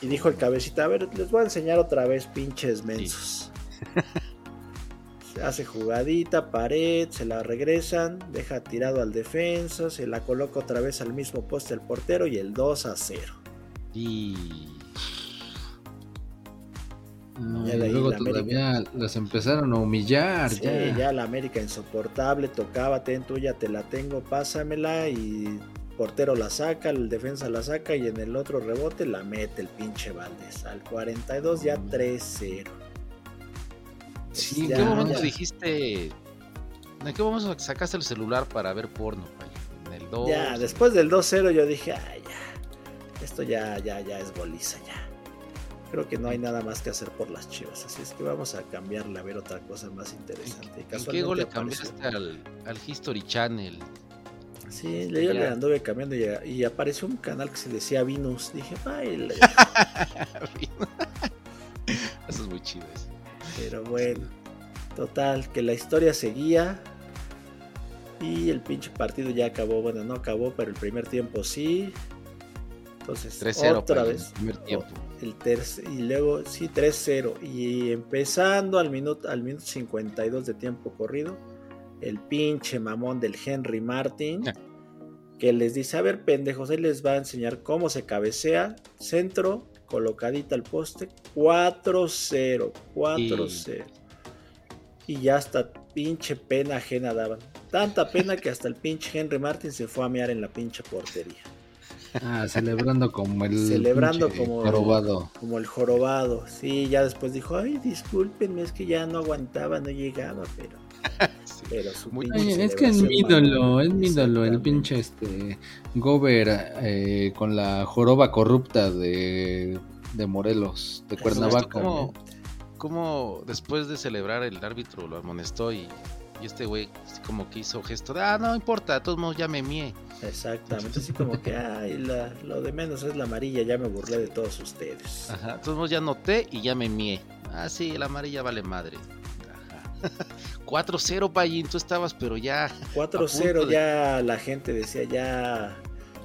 Y dijo el cabecita, a ver, les voy a enseñar otra vez, pinches mensos. Hace jugadita, pared, se la regresan, deja tirado al defensa, se la coloca otra vez al mismo poste el portero y el 2 a 0. Y No, Ya y luego la todavía las empezaron a humillar. Sí, ya. ya la América insoportable, tocaba, ten tuya, te la tengo, pásamela y portero la saca, el defensa la saca y en el otro rebote la mete el pinche Valdés. Al 42 ya 3-0. Sí, ¿En qué momento ya. dijiste? ¿En qué momento sacaste el celular para ver porno? En el 2. Ya, después del 2-0 yo dije, ay, ya, esto ya, ya, ya es goliza, ya. Creo que no hay nada más que hacer por las chivas, así es que vamos a cambiarle a ver otra cosa más interesante. ¿En qué gol le cambiaste al, al History Channel? Sí, le, yo le anduve cambiando y, y apareció un canal que se decía Venus. Dije, baile. Eso es muy chido. Pero bueno, total, que la historia seguía. Y el pinche partido ya acabó. Bueno, no acabó, pero el primer tiempo sí. Entonces, 3-0 otra vez. el primer tiempo. El y luego sí, 3-0. Y empezando al minuto, al minuto 52 de tiempo corrido, el pinche mamón del Henry Martin. Que les dice, a ver pendejos, él les va a enseñar cómo se cabecea. Centro, colocadita al poste. 4-0. 4-0. Y ya hasta pinche pena ajena daban. Tanta pena que hasta el pinche Henry Martin se fue a mear en la pinche portería. Ah, celebrando como el. Celebrando pinche como- jorobado. Como el jorobado. Sí, ya después dijo, ay, discúlpenme, es que ya no aguantaba, no llegaba, pero... Pero Muy- es que es mi ídolo, es mi ídolo, el pinche este Gober eh, con la joroba corrupta de, de Morelos, de Cuernavaca. ¿Cómo, cómo después de celebrar el árbitro lo amonestó y, y este güey como que hizo gesto de, ah, no importa, de todos modos ya me mié. Exactamente, así como que, ay, la- lo de menos es la amarilla, ya me burlé de todos ustedes. Ajá, de todos modos ya noté y ya me mié. Ah, sí, la amarilla vale madre. Ajá. 4-0, Payín, tú estabas, pero ya. a 4-0 punto de- ya la gente decía ya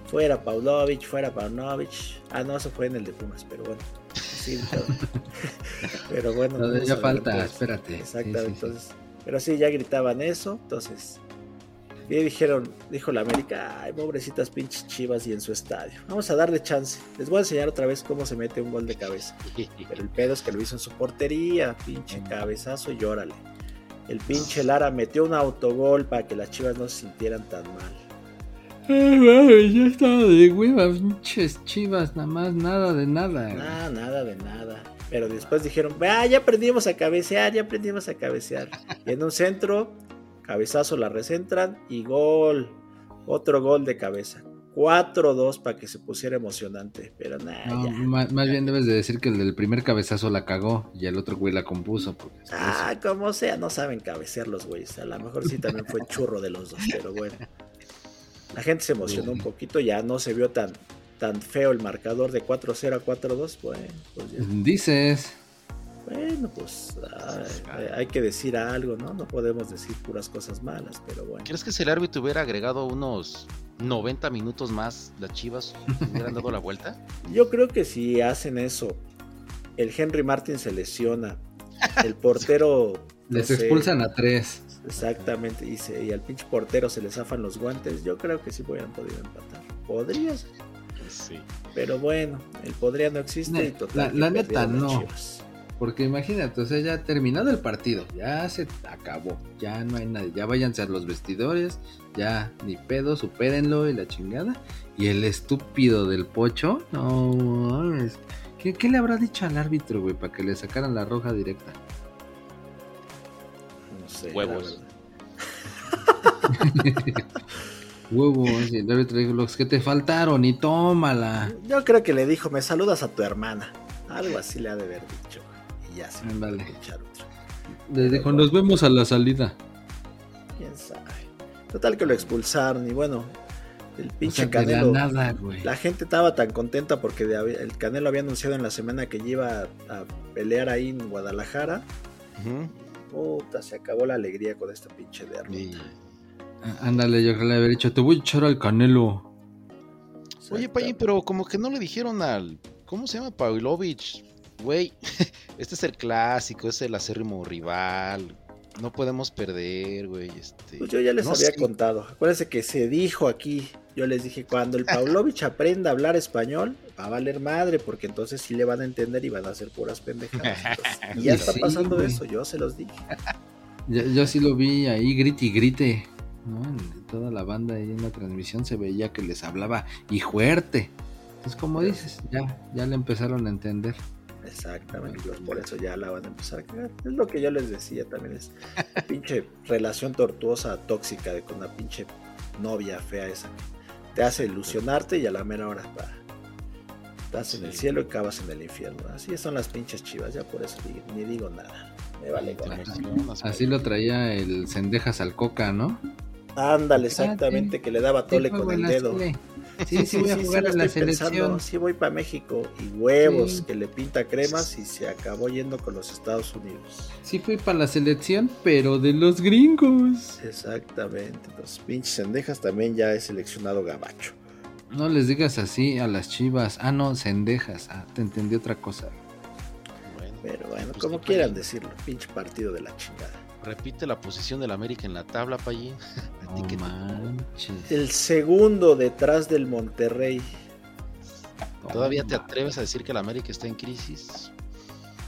fuera Paulovich, fuera Paunovic. Ah, no, eso fue en el de Pumas, pero bueno. Sí, pero bueno. Todavía vamos a falta, adelantar. espérate. Exactamente, Sí, sí, sí. entonces. Pero sí, ya gritaban eso, entonces. Y dijeron, dijo la América, ay, pobrecitas pinches chivas y en su estadio. Vamos a darle chance. Les voy a enseñar otra vez cómo se mete un gol de cabeza. Pero el pedo es que lo hizo en su portería, pinche cabezazo y llórale. El pinche Lara metió un autogol para que las chivas no se sintieran tan mal. Ay, mames, ya estaba de hueva, pinches chivas, nada más, nada de nada. Nada, nada de nada. Pero después dijeron, ah, ya aprendimos a cabecear, ya aprendimos a cabecear. Y en un centro, cabezazo la recentran y gol. Otro gol de cabeza. 4-2 para que se pusiera emocionante. Pero nada, No, más bien debes de decir que el del primer cabezazo la cagó y el otro güey la compuso. Porque Ah, como sea, no saben cabecear los güeyes. A lo mejor sí también fue churro de los dos, pero bueno. La gente se emocionó un poquito, ya no se vio tan, tan feo el marcador de 4-0 a 4-2. Bueno, pues ya. Dices, Bueno, pues ay, hay que decir algo, ¿no? No podemos decir puras cosas malas, pero bueno. ¿Crees que si el árbitro hubiera agregado unos 90 minutos más, las chivas hubieran dado la vuelta? Yo creo que si hacen eso, el Henry Martin se lesiona, el portero... no les sé, expulsan a tres. Exactamente, y, se- y al pinche portero se le zafan los guantes, yo creo que sí hubieran podido empatar. Podría ser, Sí. pero bueno, el podría no existe y total. la- neta, no. Chivas. Porque imagínate, o sea, ya terminado el partido, ya se acabó, ya no hay nadie, ya váyanse a los vestidores, ya ni pedo, supérenlo y la chingada. Y el estúpido del pocho, no. ¿Qué, qué le habrá dicho al árbitro, güey, para que le sacaran la roja directa? No sé, Huevos. Huevos, y el árbitro dijo, los que te faltaron, y tómala. Yo creo que le dijo, me saludas a tu hermana. Algo así le ha de haber dicho. Y ya se a echar otro. Le dijo, nos vemos a la salida. quién sabe. Total que lo expulsaron y bueno, el O pinche sea, de la Canelo. nada, güey. La gente estaba tan contenta porque de el Canelo había anunciado en la semana que iba a, a pelear ahí en Guadalajara. Puta, se acabó la alegría con esta pinche derrota. Y- Ah, Ándale, yo le había dicho, te voy a echar al canelo. Oye, Payín, pero como que no le dijeron al. ¿Cómo se llama? Pavlovich. Güey, este es el clásico, es el acérrimo rival. No podemos perder, güey. Este... Pues yo ya les no había sé. contado. Acuérdense que se dijo aquí. Yo les dije, cuando el Pavlovich aprenda a hablar español, va a valer madre, porque entonces sí le van a entender y van a hacer puras pendejadas. Entonces, y ya está Sí, pasando güey. eso, yo se los dije. Yo, yo sí lo vi ahí, grite y grite. ¿no? En toda la banda ahí en la transmisión se veía que les hablaba y fuerte. Entonces, como dices, ya, ya le empezaron a entender. Exactamente, pues por eso ya la van a empezar a cagar. Es lo que yo les decía también, es pinche relación tortuosa, tóxica de con la pinche novia fea esa. Te hace ilusionarte y a la mera hora va. Estás en el cielo y acabas en el infierno. Así son las pinches chivas, ya por eso ni, ni digo nada. Me vale emocionas, Así lo traía el Cendejas al Coca, ¿no? Ándale, exactamente, que le daba tole Sí, con el dedo. Sí, sí, voy a jugar lo a la estoy pensando, selección. sí voy para México y huevos Sí. que le pinta cremas y se acabó yendo con los Estados Unidos. Sí fui para la selección, pero de los gringos. Exactamente, entonces pinches cendejas también ya es seleccionado gabacho. No les digas así a las chivas. Ah, no, Cendejas. Ah, te entendí otra cosa. Bueno, Pero bueno, Pues como sí, quieran decirlo, pinche partido de la chingada. Repite la posición del América en la tabla, Payín. El segundo detrás del Monterrey, ¿Todavía te atreves a decir que el América está en crisis?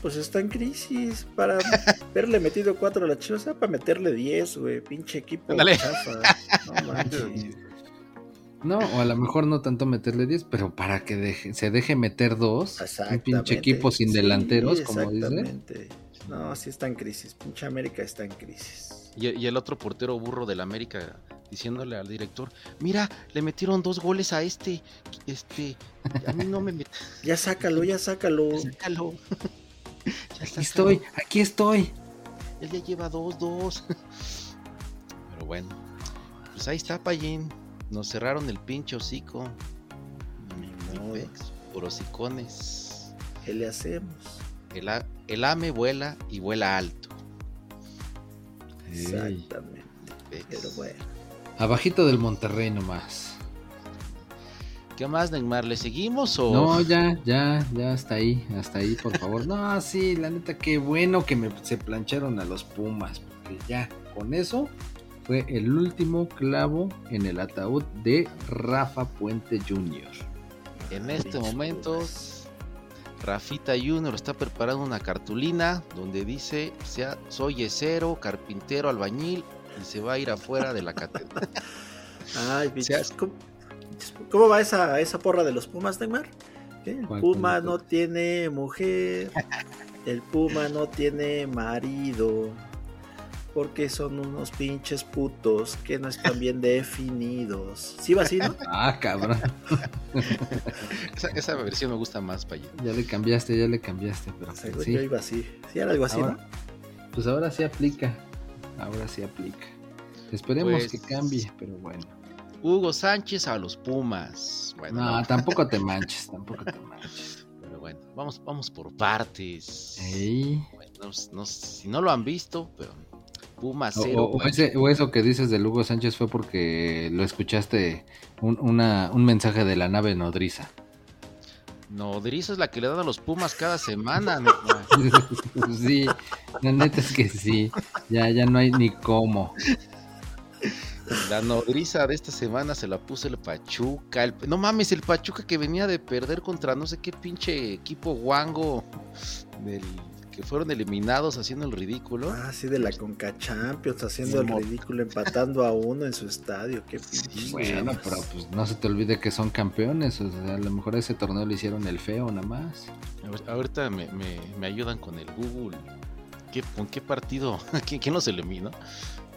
pues está en crisis para haberle metido cuatro a la chivas, era para meterle 10, güey, pinche equipo. No manches. No, o a lo mejor no tanto meterle 10, pero para que deje, se deje meter dos. Un pinche equipo sin delanteros, como dice. No, sí está en crisis. Pinche América está en crisis. Y, el otro portero burro del América diciéndole al director, mira, le metieron dos goles a este, este, a mí no me met... Ya sácalo, ya sácalo. Ya sácalo. aquí estoy, aquí estoy. Él ya lleva dos, dos. Pero bueno, pues ahí está, Payín. Nos cerraron el pinche hocico. Por hocicones. ¿Qué le hacemos? El, el ame vuela y vuela alto. Exactamente. Pero bueno. Abajito del Monterrey nomás. ¿Qué más, Neymar? ¿Le seguimos o...? No, ya, ya, ya, hasta ahí, hasta ahí, por favor. No, sí, la neta, qué bueno que me, se plancharon a los Pumas, porque ya, con eso fue el último clavo en el ataúd de Rafa Puente Jr. En este momento, Rafita Jr. está preparando una cartulina donde dice, sea, soy esero, carpintero, albañil, y se va a ir afuera de la catedral. Ay, ¿cómo, ¿cómo, va esa, esa porra de los Pumas, Neymar? El Puma no tiene mujer, el Puma no tiene marido, porque son unos pinches putos que no están bien definidos. ¿Sí va así, no? Ah, cabrón. esa, versión me gusta más, Payo. Ya le cambiaste, ya le cambiaste, pero sí. Yo iba así. Sí, era algo así, ¿no? Pues ahora sí aplica. Ahora sí aplica. Esperemos pues que cambie, pero bueno. Hugo Sánchez a los Pumas. Bueno, no, tampoco te manches, tampoco te manches. Pero bueno, vamos, vamos por partes. si no lo han visto, pero Pumas cero. O, eso que dices de Hugo Sánchez fue porque lo escuchaste un, un mensaje de la nave nodriza. Nodriza es la que le dan a los Pumas cada semana. sí, la neta es que sí. Ya, ya no hay ni cómo. La nodriza de esta semana se la puso el Pachuca. no mames, el Pachuca que venía de perder contra no sé qué pinche equipo guango del que fueron eliminados haciendo el ridículo. Ah, sí, de la Conca Champions, haciendo el ridículo, empatando a uno en su estadio. Qué bueno, pero pues no se te olvide que son campeones. O sea, a lo mejor ese torneo le hicieron el feo nada más. ahorita me, me, ayudan con el Google. ¿Qué, ¿Con qué partido? ¿Quién, quién los eliminó?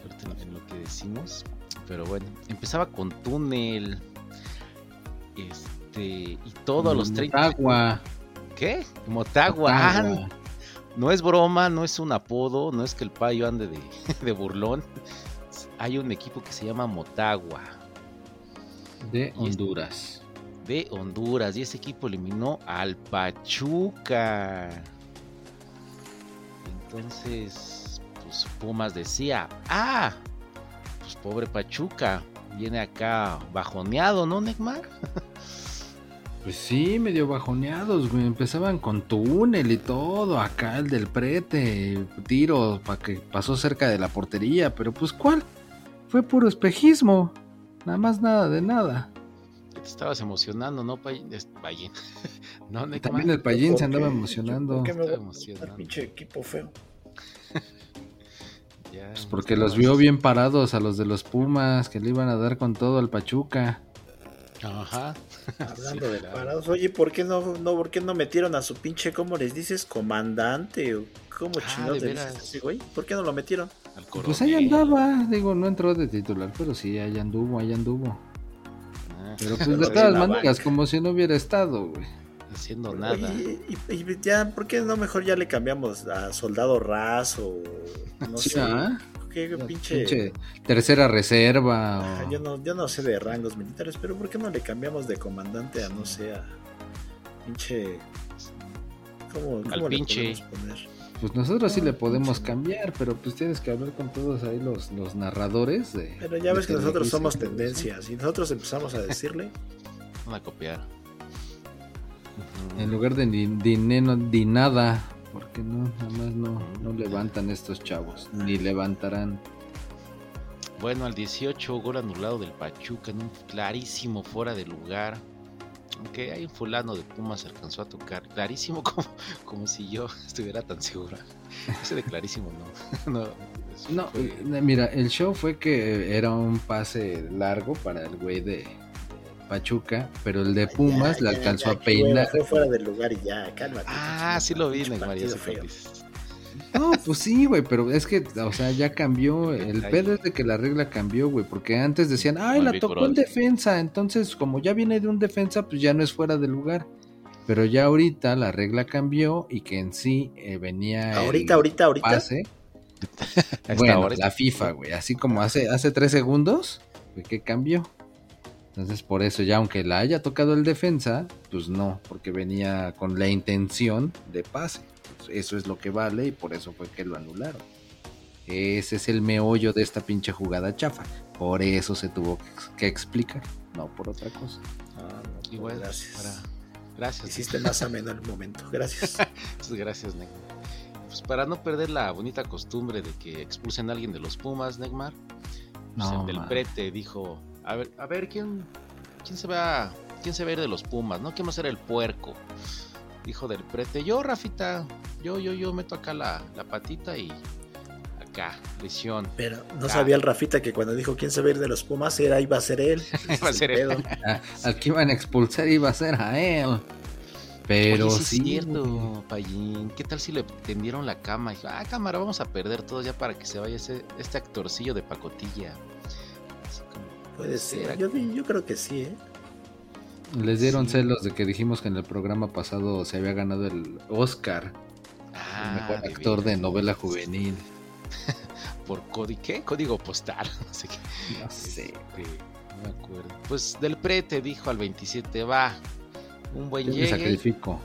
Ahorita en lo que decimos. Pero bueno, empezaba con túnel. Este. Y todos los 30. Motagua. ¿Qué? Motagua. Ah, no es broma, no es un apodo, no es que el payo ande de, burlón. Hay un equipo que se llama Motagua. De Honduras. de Honduras. Y ese equipo eliminó al Pachuca. Entonces, pues Pumas decía, ah, pobre Pachuca viene acá bajoneado, ¿no, Neymar? Pues sí, medio bajoneados, güey. Empezaban con túnel y todo. Acá el del prete, tiro para que pasó cerca de la portería. Pero pues, ¿cuál? Fue puro espejismo. Nada más nada de nada. Te estabas emocionando, ¿no, Payín? no, También el Payín se andaba emocionando. ¿Por qué me voy a pinche equipo feo? pues porque los vio bien parados a los de los Pumas, que le iban a dar con todo al Pachuca. Ajá. Hablando de parados, oye, ¿por qué no, no, ¿por qué no metieron a su pinche, ¿cómo les dices? Comandante, ¿cómo ah, chingados dices güey? ¿Por qué no lo metieron? Pues ahí andaba, digo, no entró de titular, pero sí, ahí anduvo, ahí anduvo. Ah. pero pues de todas maneras, como si no hubiera estado, güey haciendo nada. y, ya, ¿por qué no mejor ya le cambiamos a Soldado Raso? No sé. ¿ah? ¿Qué pinche... tercera reserva. yo, no, yo no sé de rangos militares, pero ¿por qué no le cambiamos de comandante a no sé a pinche. ¿Cómo, Al pinche. Pues nosotros sí le podemos cambiar, pero pues tienes que hablar con todos ahí los, los narradores. De, pero ya ves que nosotros somos tendencias y nosotros empezamos a decirle. Vamos a copiar. En lugar de ni, ni, nada, porque no, nada más no, no levantan estos chavos, ni levantarán. Bueno, al 18 gol anulado del Pachuca en un clarísimo fuera de lugar. Aunque hay un fulano de Pumas alcanzó a tocar. Clarísimo como, como si yo estuviera tan segura. Ese de clarísimo no. no, no mira, el show fue que era un pase largo para el güey de, Pachuca, pero el de Pumas Ya, le alcanzó ya, a qué peinar. Fue fuera del lugar y ya, cálmate. Ah, sí lo vi, Neymar, ya. No, pues sí, güey, pero es que, o sea, ya cambió. El pedo es de que la regla cambió, güey, porque antes decían, ay, la el tocó en defensa, entonces como ya viene de un defensa, pues ya no es fuera de lugar. Pero ya ahorita la regla cambió y que en sí eh, venía. el Ahorita, ahorita, ahorita. Pase. A esta Bueno, la FIFA, güey, así como hace, hace tres segundos, que cambió. Entonces, por eso, ya aunque la haya tocado el defensa, pues no, porque venía con la intención de pase. Pues eso es lo que vale y por eso fue que lo anularon. Ese es el meollo de esta pinche jugada chafa. Por eso se tuvo que, explicar, no por otra cosa. Ah, no, pues, bueno, gracias. para- Gracias. Hiciste más ameno el momento. Gracias. Muchas gracias, Neymar. Pues para no perder la bonita costumbre de que expulsen a alguien de los Pumas, Neymar, pues No, el del man. prete dijo, a ver, a ver, ¿quién, quién se va quién se va a ir de los Pumas? ¿No? ¿Quién va a ser el puerco? Dijo del prete, yo, Rafita, yo, yo, yo meto acá la, la patita y acá, lesión. Pero no sabía el Rafita que cuando dijo quién se va a ir de los Pumas era iba a ser él. Iba a es ser él. Ah, al que iban a expulsar iba a ser a él. Pero Oye, sí, sí. es cierto, Payín. ¿Qué tal si le tendieron la cama? Dijo, ah, cámara, vamos a perder todo ya para que se vaya ese, este actorcillo de pacotilla. Puede ¿será ser. Yo, creo que sí, ¿eh? Les dieron Sí. celos de que dijimos que en el programa pasado se había ganado el Oscar, Ah, el mejor actor de novela juvenil. Por código, ¿qué? Código postal. No sé qué. No sé. Este, no me acuerdo. Pues del prete dijo al 27, va. Un buen Yo me sacrifico.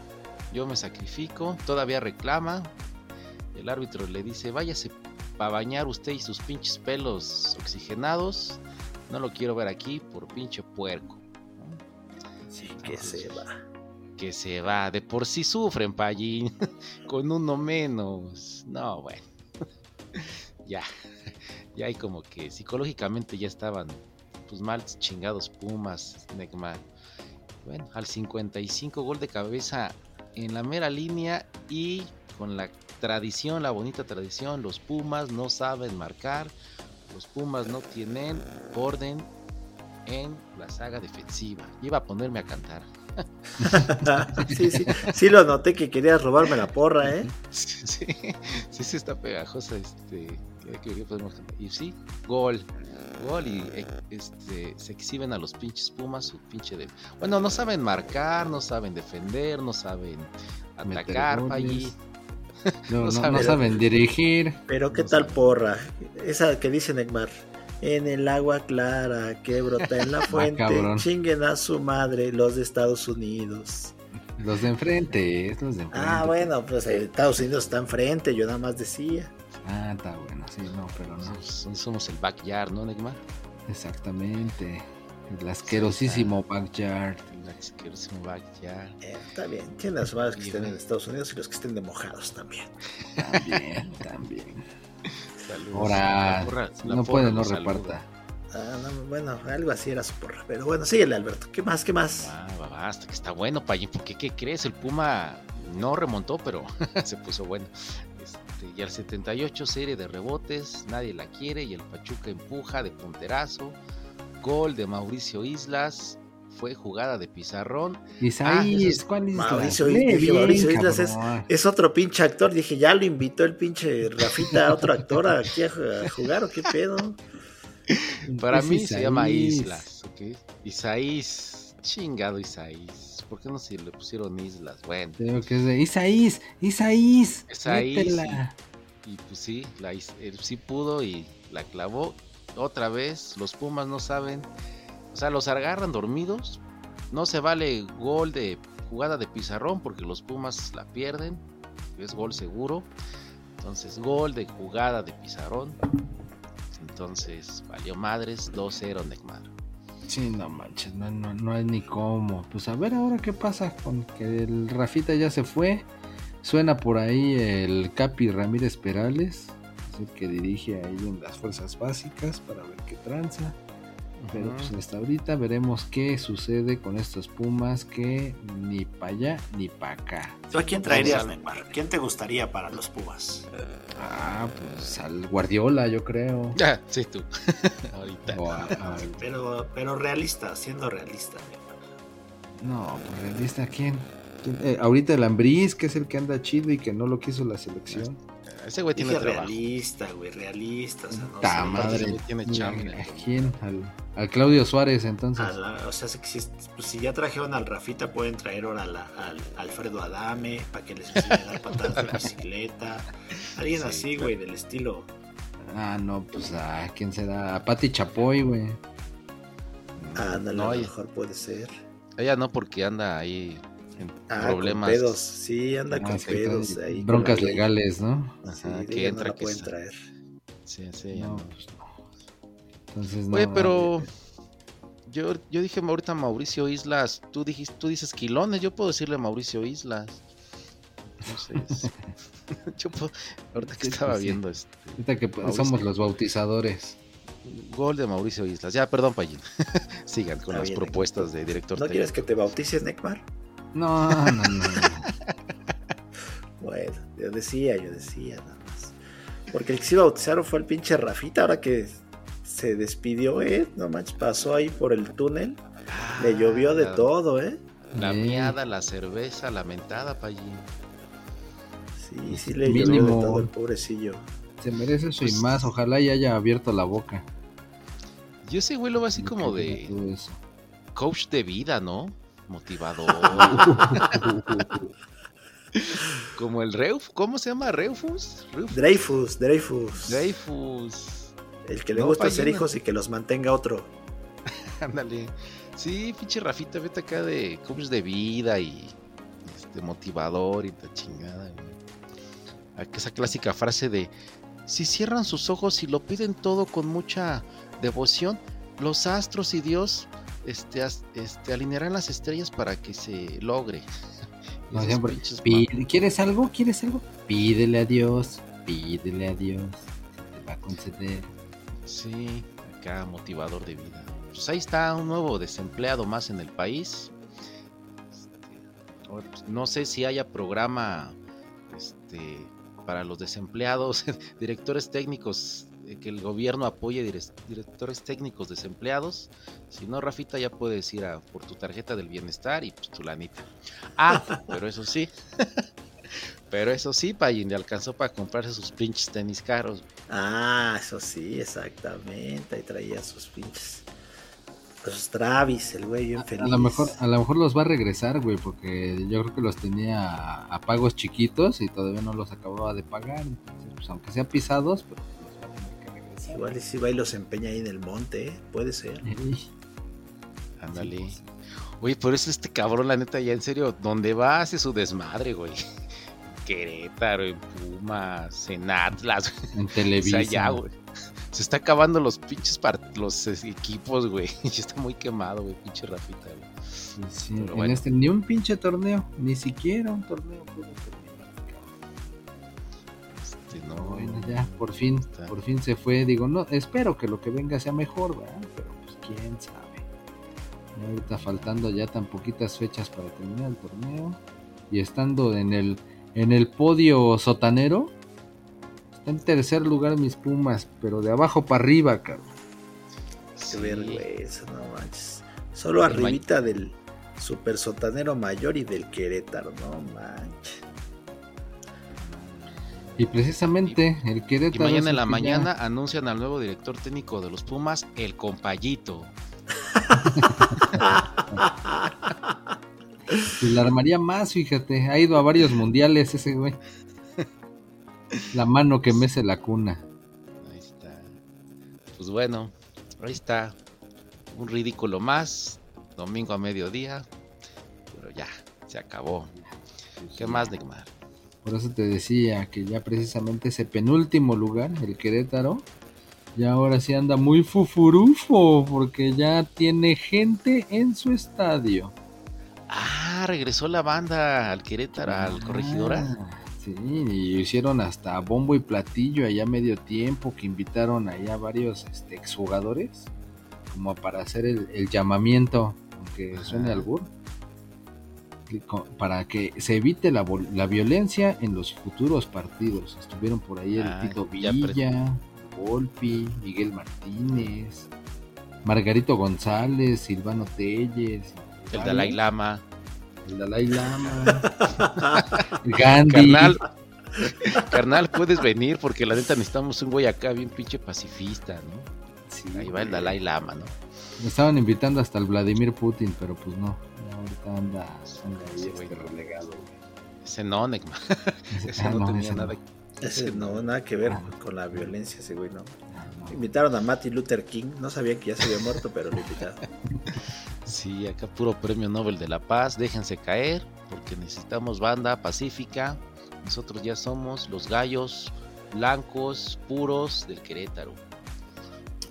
yo me sacrifico, todavía reclama. El árbitro le dice, váyase para bañar usted y sus pinches pelos oxigenados. No lo quiero ver aquí por pinche puerco. ¿no? Sí, que se va. Que se va, de por sí sufren, Pallín, con uno menos. No, bueno. ya, ya hay como que psicológicamente ya estaban pues mal chingados Pumas, Neymar. Bueno, al 55 gol de cabeza en la mera línea y con la tradición, la bonita tradición, los Pumas no saben marcar, los Pumas no tienen orden en la saga defensiva. Iba a ponerme a cantar. sí, sí. Sí lo noté que querías robarme la porra, ¿eh? Sí, sí, sí, sí está pegajosa. Este, que- que podemos cantar. y sí, gol. Gol y eh, este, se exhiben a los pinches Pumas su pinche de... Bueno, no saben marcar, no saben defender, no saben atacar. Pallí. No, No no- saben. no saben dirigir. Pero qué No tal porra. Esa que dice Neymar. En el agua clara que brota en la fuente, cabrón. chinguen a su madre los de Estados Unidos. Los de enfrente, es los de enfrente. Ah, bueno, pues eh, Estados Unidos está enfrente, yo nada más decía. Ah, está bueno, sí, no, pero no. Somos, somos el backyard, ¿no, Neymar? Exactamente. El asquerosísimo backyard. El asquerosísimo backyard. Eh, está bien, las madres que estén en. Estados Unidos y los que estén de mojados también. También, también. Saludos. Ahora, porra- no puede, no reparta. Ah, no, bueno, algo así era su porra. Pero bueno, síguele, Alberto. ¿Qué más? ¿Qué más? Ah, hasta que está bueno, Payín, porque ¿qué crees? El Puma no remontó, pero se puso bueno. Este, y al 78 serie de rebotes, nadie la quiere y el Pachuca empuja de punterazo. Gol de Mauricio Islas, fue jugada de pizarrón. Isaías, Ah, ¿cuál es Mauricio Islas, dije, Mauricio Islas es- Es otro pinche actor. Dije, ya lo invitó el pinche Rafita, otro actor, aquí a a jugar o qué pedo. Para mí se llama. Islas, ¿ok? Isaís, chingado Isaís. ¿Por qué no se le pusieron Islas? Bueno, Creo que es de Isaías, Isaías. Isaís, métela. Y pues sí, la, él sí pudo y la clavó. Otra vez, los Pumas no saben. O sea, los agarran dormidos. No se vale gol de jugada de pizarrón porque los Pumas la pierden. Es gol seguro. Entonces, gol de jugada de pizarrón. Entonces, valió madres 2-0 Neymar. Sí, no manches, no, no, no hay ni cómo. Pues a ver ahora qué pasa con que el Rafita ya se fue. Suena por ahí el Capi Ramírez Perales, es el que dirige ahí en las fuerzas básicas para ver qué tranza. Pero pues hasta ahorita veremos qué sucede con estos Pumas que ni para allá ni para acá. ¿Tú a quién traerías, Neymar? ¿Quién te gustaría para los Pumas? Ah, Ah, pues al Guardiola, yo creo. Ya, sí, tú. Ahorita. O a- a- Pero, pero realista, siendo realista. no, pues realista, ¿quién? ¿Quién? Eh, ahorita el Ambriz, que es el que anda chido y que no lo quiso la selección. Ese güey tiene trabajo. realista, güey, realista. O sea, no Ta sé. madre. ese güey tiene chamba. ¿A quién? Al, al Claudio Suárez, entonces. La- o sea, si, pues, si ya trajeron al Rafita, pueden traer ahora a la- al Alfredo Adame para que les enseñe a dar patadas de bicicleta. Alguien Sí, así, güey, del estilo. Ah, no, pues a quién será. A Pati Chapoy, güey. Ándale, No, a lo mejor puede ser. ella no, porque anda ahí Ah, problemas. con pedos. Sí, anda Ah, con pedos trae ahí. con Broncas legales, ¿no? Ajá, que entra, no la que pueden sale. traer. Sí, sí, ya No, no. pues no. Entonces no. Oye, pero yo, yo dije ahorita Mauricio Islas, tú dijiste, tú dices Quilones, yo puedo decirle Mauricio Islas. Entonces, yo puedo, ahorita que estaba sí. viendo este Ahorita que Mauricio. somos los bautizadores. gol de Mauricio Islas. Ya, perdón, Payín. Sigan con Está las bien, propuestas de director ¿No quieres que te bautices, Necmar? No, no, no. no. Bueno, yo decía, yo decía nada más. Porque el que se iba a bautizar fue el pinche Rafita, ahora que se despidió, ¿eh? No manches, pasó ahí por el túnel. Le llovió de Ah, la- todo, ¿eh? La Sí. miada, la cerveza, la mentada, Payín. Sí, sí le llovió de todo el pobrecillo. Se merece eso y Pues- más. Ojalá y haya abierto la boca. Yo ese güey lo veo así como de coach de vida, ¿no? Motivador. como el Reuf, ¿cómo se llama? Reufus. Reuf- Dreyfus, Dreyfus. Dreyfus. El que le No, gusta hacer hijos y que los mantenga otro. Ándale. Sí, pinche Rafita, vete acá de coach de vida y este motivador y la chingada, güey. Esa clásica frase de si cierran sus ojos y lo piden todo con mucha devoción, los astros y Dios este, este, alinearán las estrellas para que se logre. No, siempre, pide- ¿Quieres algo? ¿Quieres algo? Pídele a Dios. Pídele a Dios. Te va a conceder. Sí, acá motivador de vida. Pues ahí está un nuevo desempleado más en el país. Pues, no sé si haya programa este, para los desempleados, directores técnicos, que el gobierno apoye dire- directores técnicos desempleados. Si no, Rafita ya puedes ir a por tu tarjeta del bienestar y pues tu lanita. Ah, pero eso sí. Pero eso sí, Payin le alcanzó para comprarse sus pinches tenis caros. Ah, eso sí, exactamente. Ahí traía sus pinches. Los Travis, el güey bien feliz. A lo mejor, a lo mejor los va a regresar, güey, porque yo creo que los tenía a, a pagos chiquitos y todavía no los acababa de pagar. Entonces, pues aunque sea pisados, pero Igual y si va y los empeña ahí en el monte, ¿eh? puede ser. Ándale. sí, pues, Oye, por eso este cabrón, la neta, ya en serio, donde va hace su desmadre, güey. Querétaro, en Pumas, en Atlas, en o Televisa. sea, ya, güey. Se está acabando los pinches part- los equipos, güey. Ya está muy quemado, güey, pinche Rafita, güey. Sí, sí, Pero en bueno. este ni un pinche torneo, ni siquiera un torneo pudo no, Bueno, ya, por fin, Está. por fin se fue. Digo, no, espero que lo que venga sea mejor, ¿verdad? Pero pues quién sabe. Y ahorita faltando ya tan poquitas fechas para terminar el torneo. Y estando en el, en el podio sotanero. Está en tercer lugar mis Pumas, pero de abajo para arriba, cabrón. Qué sí. vergüenza, no manches. Solo arribita del super sotanero mayor y del Querétaro, no manches. Y precisamente el Y Querétaro. es mañana en el la mañana ya- anuncian al nuevo director técnico de los Pumas, el compayito. Pues la armaría más, fíjate. Ha ido a varios mundiales ese güey. La mano que mece la cuna. Ahí está. Pues bueno, ahí está. Un ridículo más. Domingo a mediodía. Pero ya, se acabó. ¿Qué más, Neymar? Por eso te decía que ya precisamente ese penúltimo lugar, el Querétaro, ya ahora sí anda muy fufurufo porque ya tiene gente en su estadio. Ah, regresó la banda al Querétaro, al Corregidora. Ah, Sí, y hicieron hasta bombo y platillo allá a medio tiempo que invitaron allá varios este, exjugadores como para hacer el, el llamamiento, aunque suene albur. Para que se evite la, la, violencia en los futuros partidos. Estuvieron por ahí el ah, Tito Villa, Volpi, Miguel Martínez, Margarito González, Silvano Telles, el Dalai Lama. El Dalai Lama. Gandhi. Carnal, carnal, puedes venir porque la neta necesitamos un güey acá bien pinche pacifista, ¿no? Ahí va el Dalai Lama, ¿no? Me estaban invitando hasta el Vladimir Putin, pero pues no. Ahorita anda, anda ahí este relegado. Ese no, Necma. ese ah, no, tenía nada. Ese no, nada que ver ah. con la violencia, ese güey, ¿no? Ah, invitaron a Martin Luther King. No sabía que ya se había muerto, pero lo invitaron. Sí, acá puro premio Nobel de la Paz. Déjense caer, porque necesitamos banda pacífica. Nosotros ya somos los gallos blancos puros del Querétaro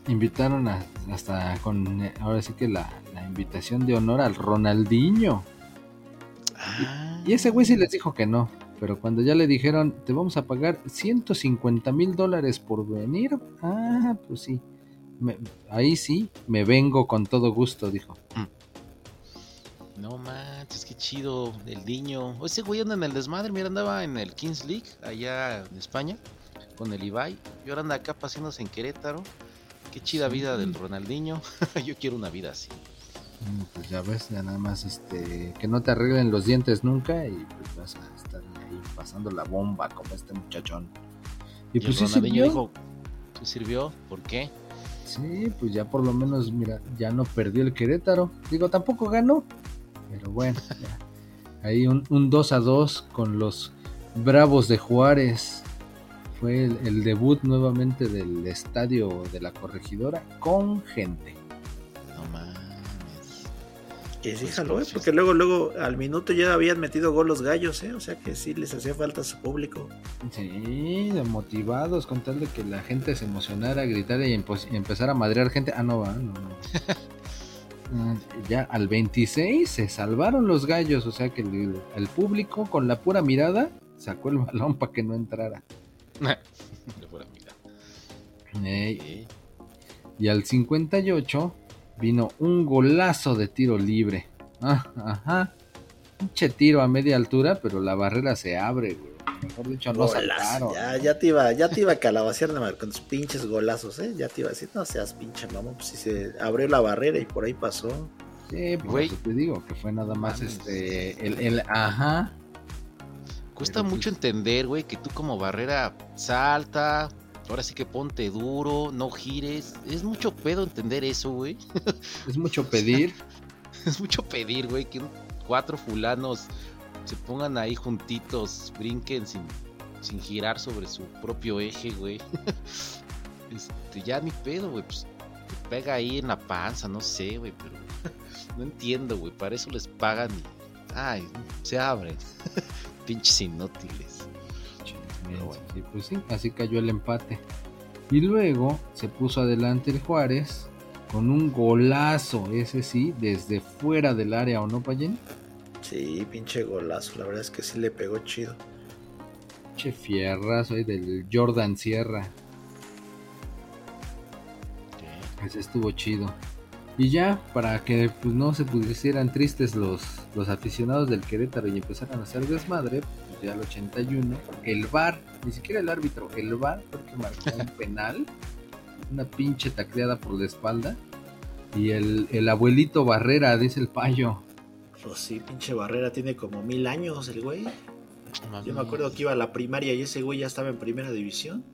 invitaron hasta con, eh, ahora sí que la, invitación de honor al Ronaldinho. Y, ese güey sí les dijo que no, pero cuando ya le dijeron, te vamos a pagar 150 mil dólares por venir, ah, pues sí, ahí sí, me vengo con todo gusto, dijo. Mm. No manches, qué chido el niño. Ese güey anda en el desmadre, mira, andaba en el Kings League, allá en España, con el Ibai. Y ahora anda acá paseándose en Querétaro. Qué chida vida del Ronaldinho. Yo quiero una vida así. Mm, pues ya ves, ya nada más este que no te arreglen los dientes nunca y pues vas a estar ahí pasando la bomba como este muchachón. Y, pues sí sirvió. dijo, ¿sí sirvió? ¿Por qué? Sí, pues ya por lo menos, mira, ya no perdió el Querétaro. Digo, tampoco ganó, pero bueno, ahí un, un 2 a 2 con los Bravos de Juárez fue el, debut nuevamente del estadio de la corregidora con gente. No mames. Que sí, jaló, ¿eh? porque luego, luego al minuto ya habían metido gol los gallos, ¿eh? O sea que sí les hacía falta su público. Sí, motivados con tal de que la gente se emocionara, gritara y, empezara a madrear gente. Ah, no va, no, no. Ah, ya al 26 se salvaron los gallos, o sea que el público con la pura mirada sacó el balón para que no entrara. Y al 58 vino un golazo de tiro libre. Ah, ajá. Pinche tiro a media altura, pero la barrera se abre, Mejor dicho, no saltaron. Ya, ya te iba, ya te iba a calabacear con tus pinches golazos, ¿eh? Ya te iba a decir, no seas pinche mamón, pues si se abrió la barrera y por ahí pasó. Sí, pues te digo que fue nada más este, el, el ajá, Cuesta mucho entender, güey, que tú como barrera salta, ahora sí que ponte duro, no gires. Es mucho pedo entender eso, güey. Es mucho pedir. es mucho pedir, güey, que cuatro fulanos se pongan ahí juntitos, brinquen sin, sin girar sobre su propio eje, güey. este, ya ni pedo, güey, pues te pega ahí en la panza, no sé, güey, pero no entiendo, güey, para eso les pagan y... Ay, se abren pinches inútiles. Pues sí, así cayó el empate. Y luego se puso adelante el Juárez con un golazo, ese sí, desde fuera del área, ¿o no, Payen? Sí, pinche golazo, la verdad es que sí le pegó chido. Pinche fierra, soy del Jordan Sierra. Ese estuvo chido. Y ya, para que pues, no se pusieran tristes los, los aficionados del Querétaro y empezaran a hacer desmadre, pues ya al 81, el VAR, ni siquiera el árbitro, el VAR porque marcó un penal, una pinche tacleada por la espalda, y el, el abuelito Barrera, dice el payo. Pues sí, pinche Barrera tiene como mil años el güey. Yo me acuerdo que iba a la primaria y ese güey ya estaba en primera división.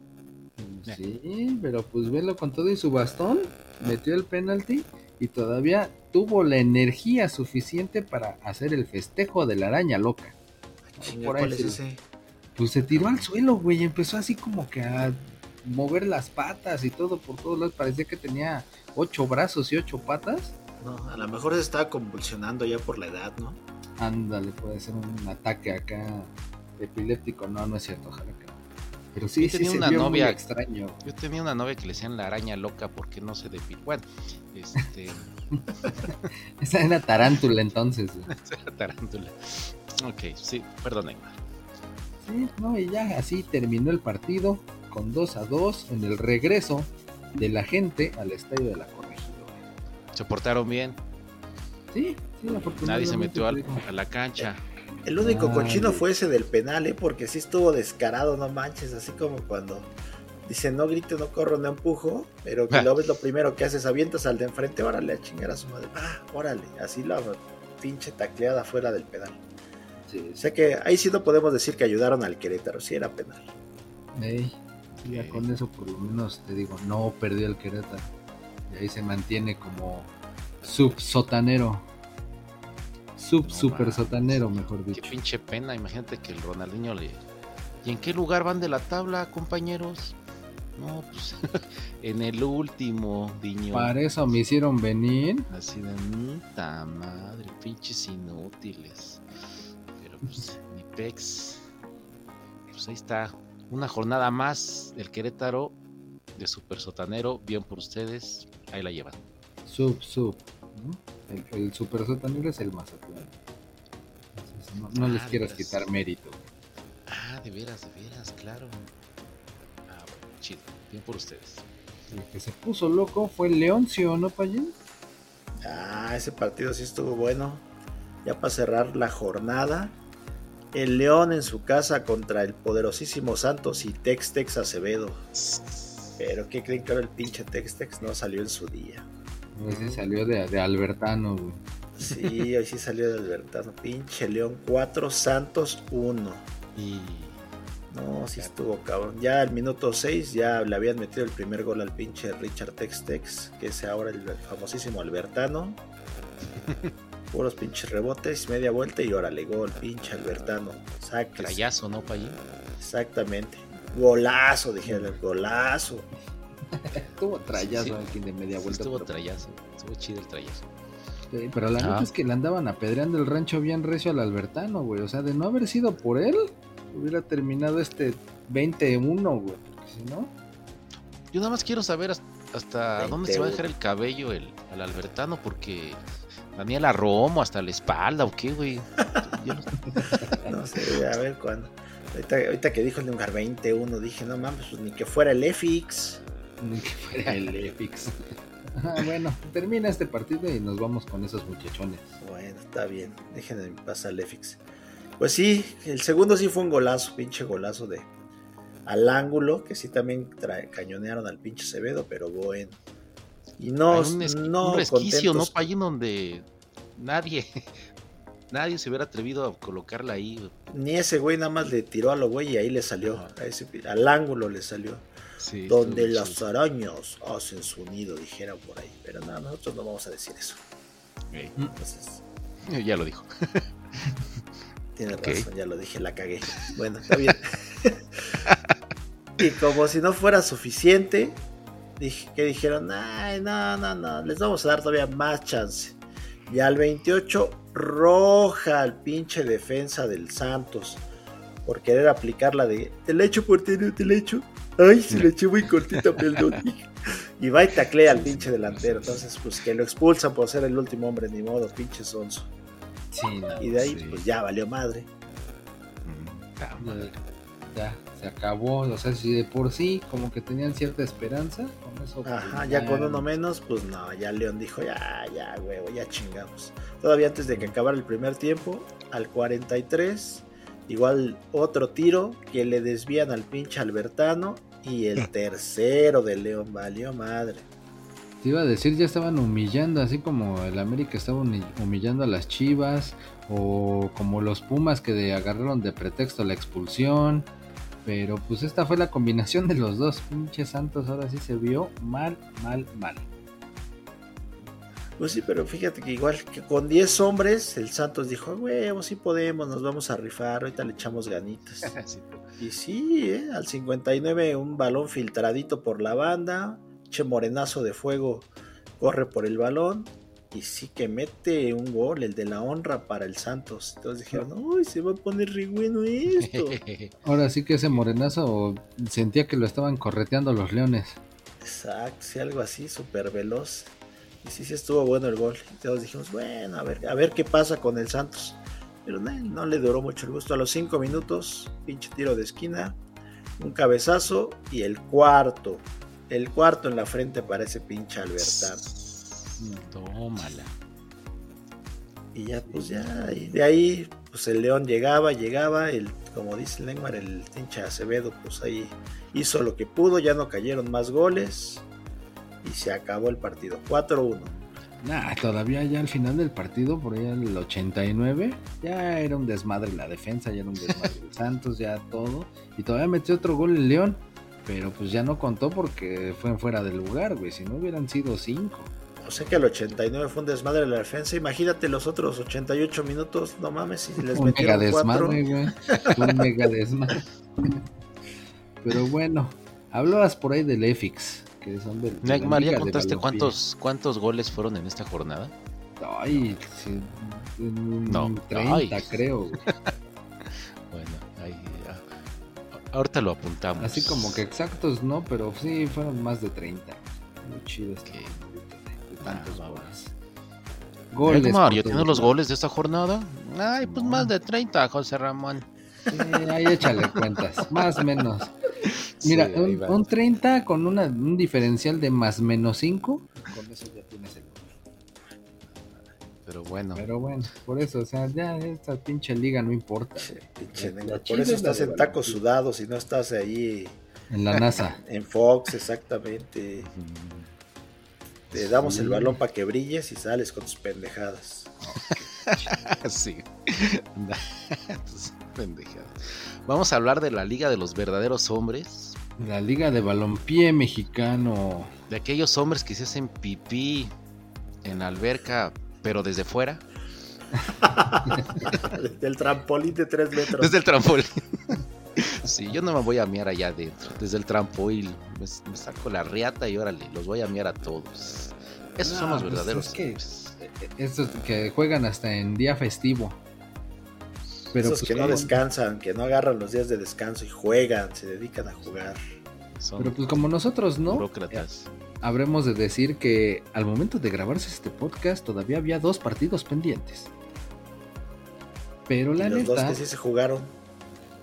Sí, pero pues velo con todo y su bastón, metió el penalti y todavía tuvo la energía suficiente para hacer el festejo de la araña loca. ¿Cuál es ese? Pues se tiró al suelo, güey, empezó así como que a mover las patas y todo por todos lados. Parecía que tenía ocho brazos y ocho patas. No, a lo mejor se estaba convulsionando ya por la edad, ¿no? Ándale, puede ser un ataque acá epiléptico. No, no es cierto, ojalá que pero sí, yo tenía una novia extraño. Yo tenía una novia que le decían la araña loca porque no se depiló. Bueno, este. Esa era tarántula entonces. Esa era tarántula. Ok, sí, perdón, Sí, no, y ya así terminó el partido con 2 a 2 en el regreso de la gente al estadio de la corregidora. ¿Se portaron bien? Sí, Nadie se metió a la cancha. El único cochino fue ese del penal, ¿eh? porque sí estuvo descarado, no manches, así como cuando dice no grito, no corro, no empujo, pero que lo ves lo primero que haces, avientas al de enfrente, órale a chingar a su madre, ah, órale, así la pinche tacleada fuera del penal. Sí. O sea que ahí sí no podemos decir que ayudaron al Querétaro, sí era penal. ya con eso por lo menos te digo, no perdió el Querétaro. Y ahí se mantiene como subsotanero. Sub super sotanero, mejor dicho. Qué pinche pena, imagínate que el Ronaldinho le. ¿Y en qué lugar van de la tabla, compañeros? No, pues en el último, Diño. Para eso me hicieron venir. Así de puta madre, pinches inútiles. Pero pues, ni pex. Pues ahí está. Una jornada más del Querétaro de Super Sotanero. Bien por ustedes. Ahí la llevan. Sub, sub. El, Super Sotanero es el más no, no les ah, quieras quitar mérito. Ah, de veras, de veras, claro. Ah, chido. Bien por ustedes. El que se puso loco fue el Leoncio, ¿no, Payín? Ah, ese partido sí estuvo bueno. Ya para cerrar la jornada. El León en su casa contra el poderosísimo Santos y Tex Tex Acevedo. Pero ¿qué creen que ahora el pinche Tex Tex no salió en su día? sí salió de, de Albertano, güey. Sí, hoy sí salió de Albertano. Pinche León 4, Santos 1. Y. No, sí estuvo cabrón. Ya al minuto 6 ya le habían metido el primer gol al pinche Richard Tex Tex, que es ahora el famosísimo Albertano. Puros pinches rebotes, media vuelta y órale, gol, pinche Albertano. Saques. Trayazo, ¿no, Payín? Exactamente. Golazo, dijeron, golazo. Estuvo trayazo aquí de media vuelta. Estuvo trayazo, estuvo chido el trayazo. pero la ah. es que le andaban apedreando el rancho bien recio al Albertano, güey. O sea, de no haber sido por él, hubiera terminado este 20-1, güey. Si no. Yo nada más quiero saber hasta, dónde se va a dejar el cabello el, al Albertano, porque Daniela Romo hasta la espalda o qué, güey. no sé, a ver cuándo. Ahorita, que dijo el lugar 21, dije, no mames, pues ni que fuera el EFIX. Ni que fuera el EFIX. Ah, bueno, termina este partido y nos vamos con esos muchachones. Bueno, está bien. Déjenme pasar el EFIX. Pues sí, el segundo sí fue un golazo, pinche golazo de al ángulo, que sí también cañonearon al pinche Acevedo, pero bueno. Y no, un, no un resquicio, ¿no? Allí donde nadie, nadie se hubiera atrevido a colocarla ahí. Ni ese güey nada más le tiró a lo güey y ahí le salió, al ángulo le salió. donde las arañas hacen su nido, dijera por ahí. Pero nada, nosotros no vamos a decir eso. Entonces, ya lo dijo. Tiene razón, ya lo dije, la cagué. Bueno, está bien. y como si no fuera suficiente, que dijeron, ay, no, no, no, les vamos a dar todavía más chance. Y al 28, roja al pinche defensa del Santos por querer aplicar la de te la echo por te la echo. Ay, se le eché muy cortita, perdón. y va y taclea al pinche delantero. Entonces, pues que lo expulsan por ser el último hombre, ni modo, pinche sonso y de ahí, pues ya valió madre. Ya, se acabó. O sea, si de por sí, como que tenían cierta esperanza, con eso. Pues, Ajá, ya, con uno menos, pues no, ya León dijo, ya, ya, huevo, ya chingamos. Todavía antes de que acabara el primer tiempo, al 43, igual otro tiro que le desvían al pinche Albertano. Y el tercero de León valió madre. Te iba a decir, ya estaban humillando, así como el América estaba humillando a las Chivas, o como los Pumas que agarraron de pretexto la expulsión. Pero pues esta fue la combinación de los dos. Pinche Santos ahora sí se vio mal, mal, mal. Pues sí, pero fíjate que igual que con 10 hombres, el Santos dijo, huevo, sí podemos, nos vamos a rifar, ahorita le echamos ganitas. y sí, ¿eh? al 59 un balón filtradito por la banda, che morenazo de fuego corre por el balón y sí que mete un gol, el de la honra para el Santos. Entonces dijeron, uy, se va a poner re bueno esto. Ahora sí que ese morenazo sentía que lo estaban correteando los leones. Exacto, sí, algo así, súper veloz. Y sí, sí estuvo bueno el gol. Entonces dijimos, bueno, a ver, a ver qué pasa con el Santos. Pero no, no le duró mucho el gusto. A los cinco minutos, pinche tiro de esquina, un cabezazo y el cuarto el cuarto en la frente para ese pinche Albertano. Tómala. Y ya, pues ya, y de ahí, pues el León llegaba, llegaba, el, como dice Neymar, el hincha Acevedo, pues ahí hizo lo que pudo, ya no cayeron más goles y se acabó el partido, 4-1. Nah, todavía ya al final del partido, por ahí el 89, ya era un desmadre la defensa, ya era un desmadre el Santos, ya todo. Y todavía metió otro gol el León, pero pues ya no contó porque fue fuera del lugar, güey. Si no hubieran sido cinco. Sea que el 89 fue un desmadre la defensa. Imagínate los otros 88 minutos, no mames, si les un mega desmadre, güey. Un mega desmadre. Pero bueno, hablabas por ahí del EFIX que son del. ¿ya contaste cuántos, cuántos goles fueron en esta jornada? Ay, no, 30 creo. bueno, ahí, ahorita lo apuntamos. Así como que exactos no, pero sí fueron más de 30. Muy chido este de, tantos ah, goles. Goles. Mario, ¿tienes los goles de esta jornada? Ay, pues más de 30, José Ramón. ahí échale cuentas, más o menos. Mira, un, 30 con una, un diferencial de más menos 5, con eso ya tienes el pero bueno. Pero bueno, por eso, o sea, ya esta pinche liga no importa. por eso estás en tacos sudados y no estás ahí. En la NASA. en Fox, exactamente. Te damos el balón para que brilles y sales con tus pendejadas. sí. pendejadas. Vamos a hablar de la Liga de los Verdaderos Hombres. La Liga de Balompié Mexicano. De aquellos hombres que se hacen pipí en la alberca, pero desde fuera. desde el trampolín de tres metros. Desde el trampolín. sí, yo no me voy a miar allá adentro. Desde el trampolín. Me, saco la riata y órale, los voy a miar a todos. Esos son los pues verdaderos. que, estos que juegan hasta en día festivo. Pero Esos pues, que no descansan, que no agarran los días de descanso y juegan, se dedican a jugar. Pero pues como nosotros no, burócratas. habremos de decir que al momento de grabarse este podcast todavía había dos partidos pendientes. Pero la neta... Los dos que sí se jugaron.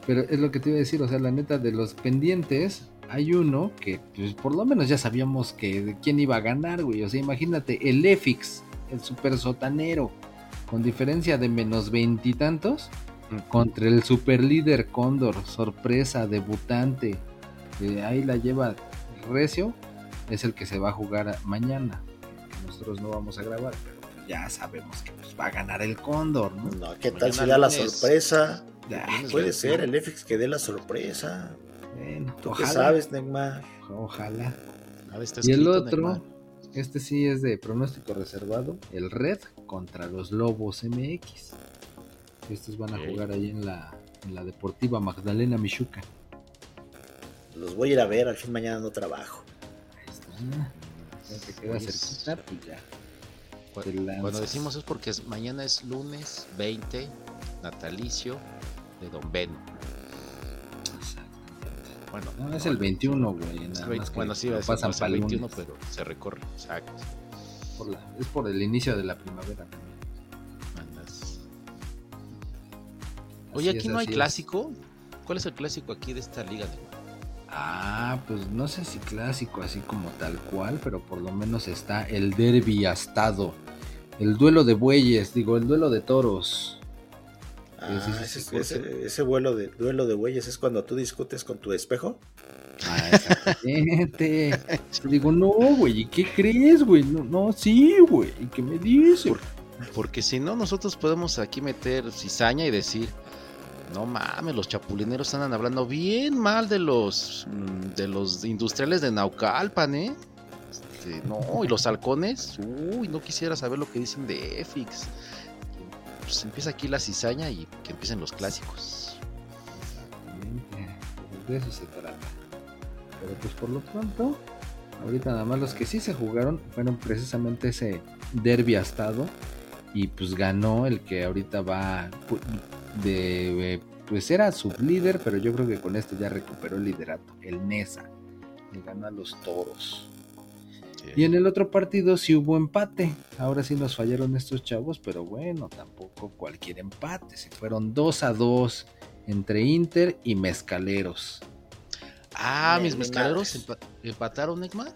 Pero es lo que te iba a decir, o sea, la neta de los pendientes hay uno que pues, por lo menos ya sabíamos que quién iba a ganar, güey. O sea, imagínate, el EFIX, el super sotanero, con diferencia de menos veintitantos, contra el super líder Cóndor, sorpresa, debutante, ahí la lleva Recio, es el que se va a jugar mañana. Nosotros no vamos a grabar, pero ya sabemos que pues, va a ganar el Cóndor, ¿no? No, ¿qué tal si da la sorpresa? Puede ser el FX que dé la sorpresa. ¿Tú qué sabes, Neymar? Ojalá. y el otro, este sí es de pronóstico reservado, el Red contra los Lobos MX. Estos van a jugar ahí en la, en la Deportiva Magdalena Michuca. Los voy a ir a ver, al fin mañana no trabajo. Ahí está. Ya te queda pues, cerquita, pues ya. Cuando, decimos es porque mañana es lunes 20, natalicio de Don Ben. Bueno, no, es el 21, güey. bueno, sí, va pasan para el 21, pero se recorre. Exacto. es por el inicio de la primavera. Oye, aquí no hay clásico. ¿Cuál es el clásico aquí de esta liga? Ah, pues no sé si clásico así como tal cual, pero por lo menos está el derby astado. El duelo de bueyes, digo, el duelo de toros. Ah, ese, vuelo de, duelo de bueyes es cuando tú discutes con tu espejo. Ah, exactamente. digo, no, güey, ¿y qué crees, güey? No, no, sí, güey, ¿y qué me dices? porque si no, nosotros podemos aquí meter cizaña y decir, no mames, los chapulineros andan hablando bien mal de los mm, de los industriales de Naucalpan, ¿eh? Este, no, y los halcones, uy, no quisiera saber lo que dicen de EFIX. Pues empieza aquí la cizaña y que empiecen los clásicos. Exactamente, de eso se trata. Pero pues por lo pronto, ahorita nada más los que sí se jugaron fueron precisamente ese derby astado y pues ganó el que ahorita va de pues era sublíder, pero yo creo que con esto ya recuperó el liderato, el Nesa. Le ganó a los toros. Y en el otro partido sí hubo empate. Ahora sí nos fallaron estos chavos, pero bueno, tampoco cualquier empate. Se fueron 2 a 2 entre Inter y Mezcaleros. Ah, mis mezcaleros empataron, Neymar.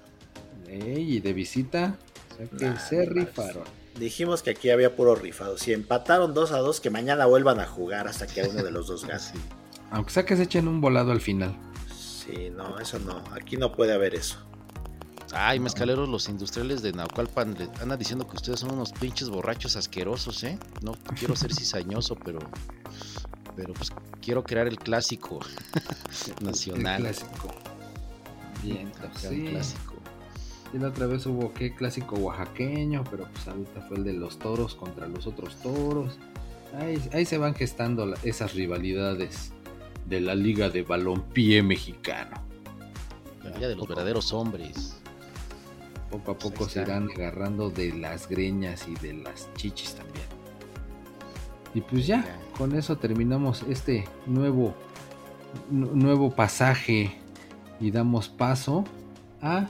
y de visita, o sea que se rifaron. dijimos que aquí había puro rifado. Si empataron 2 a 2, que mañana vuelvan a jugar hasta que uno de los dos gane. Aunque sea que se echen un volado al final. Sí, no, eso no. Aquí no puede haber eso. Ay, mezcaleros, los industriales de Naucalpan le andan diciendo que ustedes son unos pinches borrachos asquerosos, ¿eh? No quiero ser cizañoso, pero pero pues quiero crear el clásico nacional. El clásico. Bien, sí. clásico. Y la otra vez hubo que clásico oaxaqueño, pero pues ahorita fue el de los toros contra los otros toros. Ahí, ahí se van gestando esas rivalidades de la Liga de Balompié Mexicano. La Liga de los verdaderos hombres. Poco a poco se irán agarrando de las greñas y de las chichis también. Y pues ya, con eso terminamos este nuevo, nuevo pasaje y damos paso a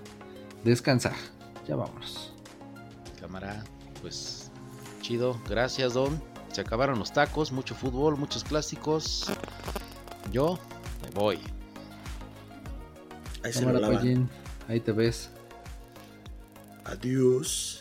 descansar. Ya vámonos. Cámara, pues chido. Gracias, Don. Se acabaron los tacos, mucho fútbol, muchos clásicos. Yo me voy. Ahí, se Cámara, Ahí te ves. Adiós.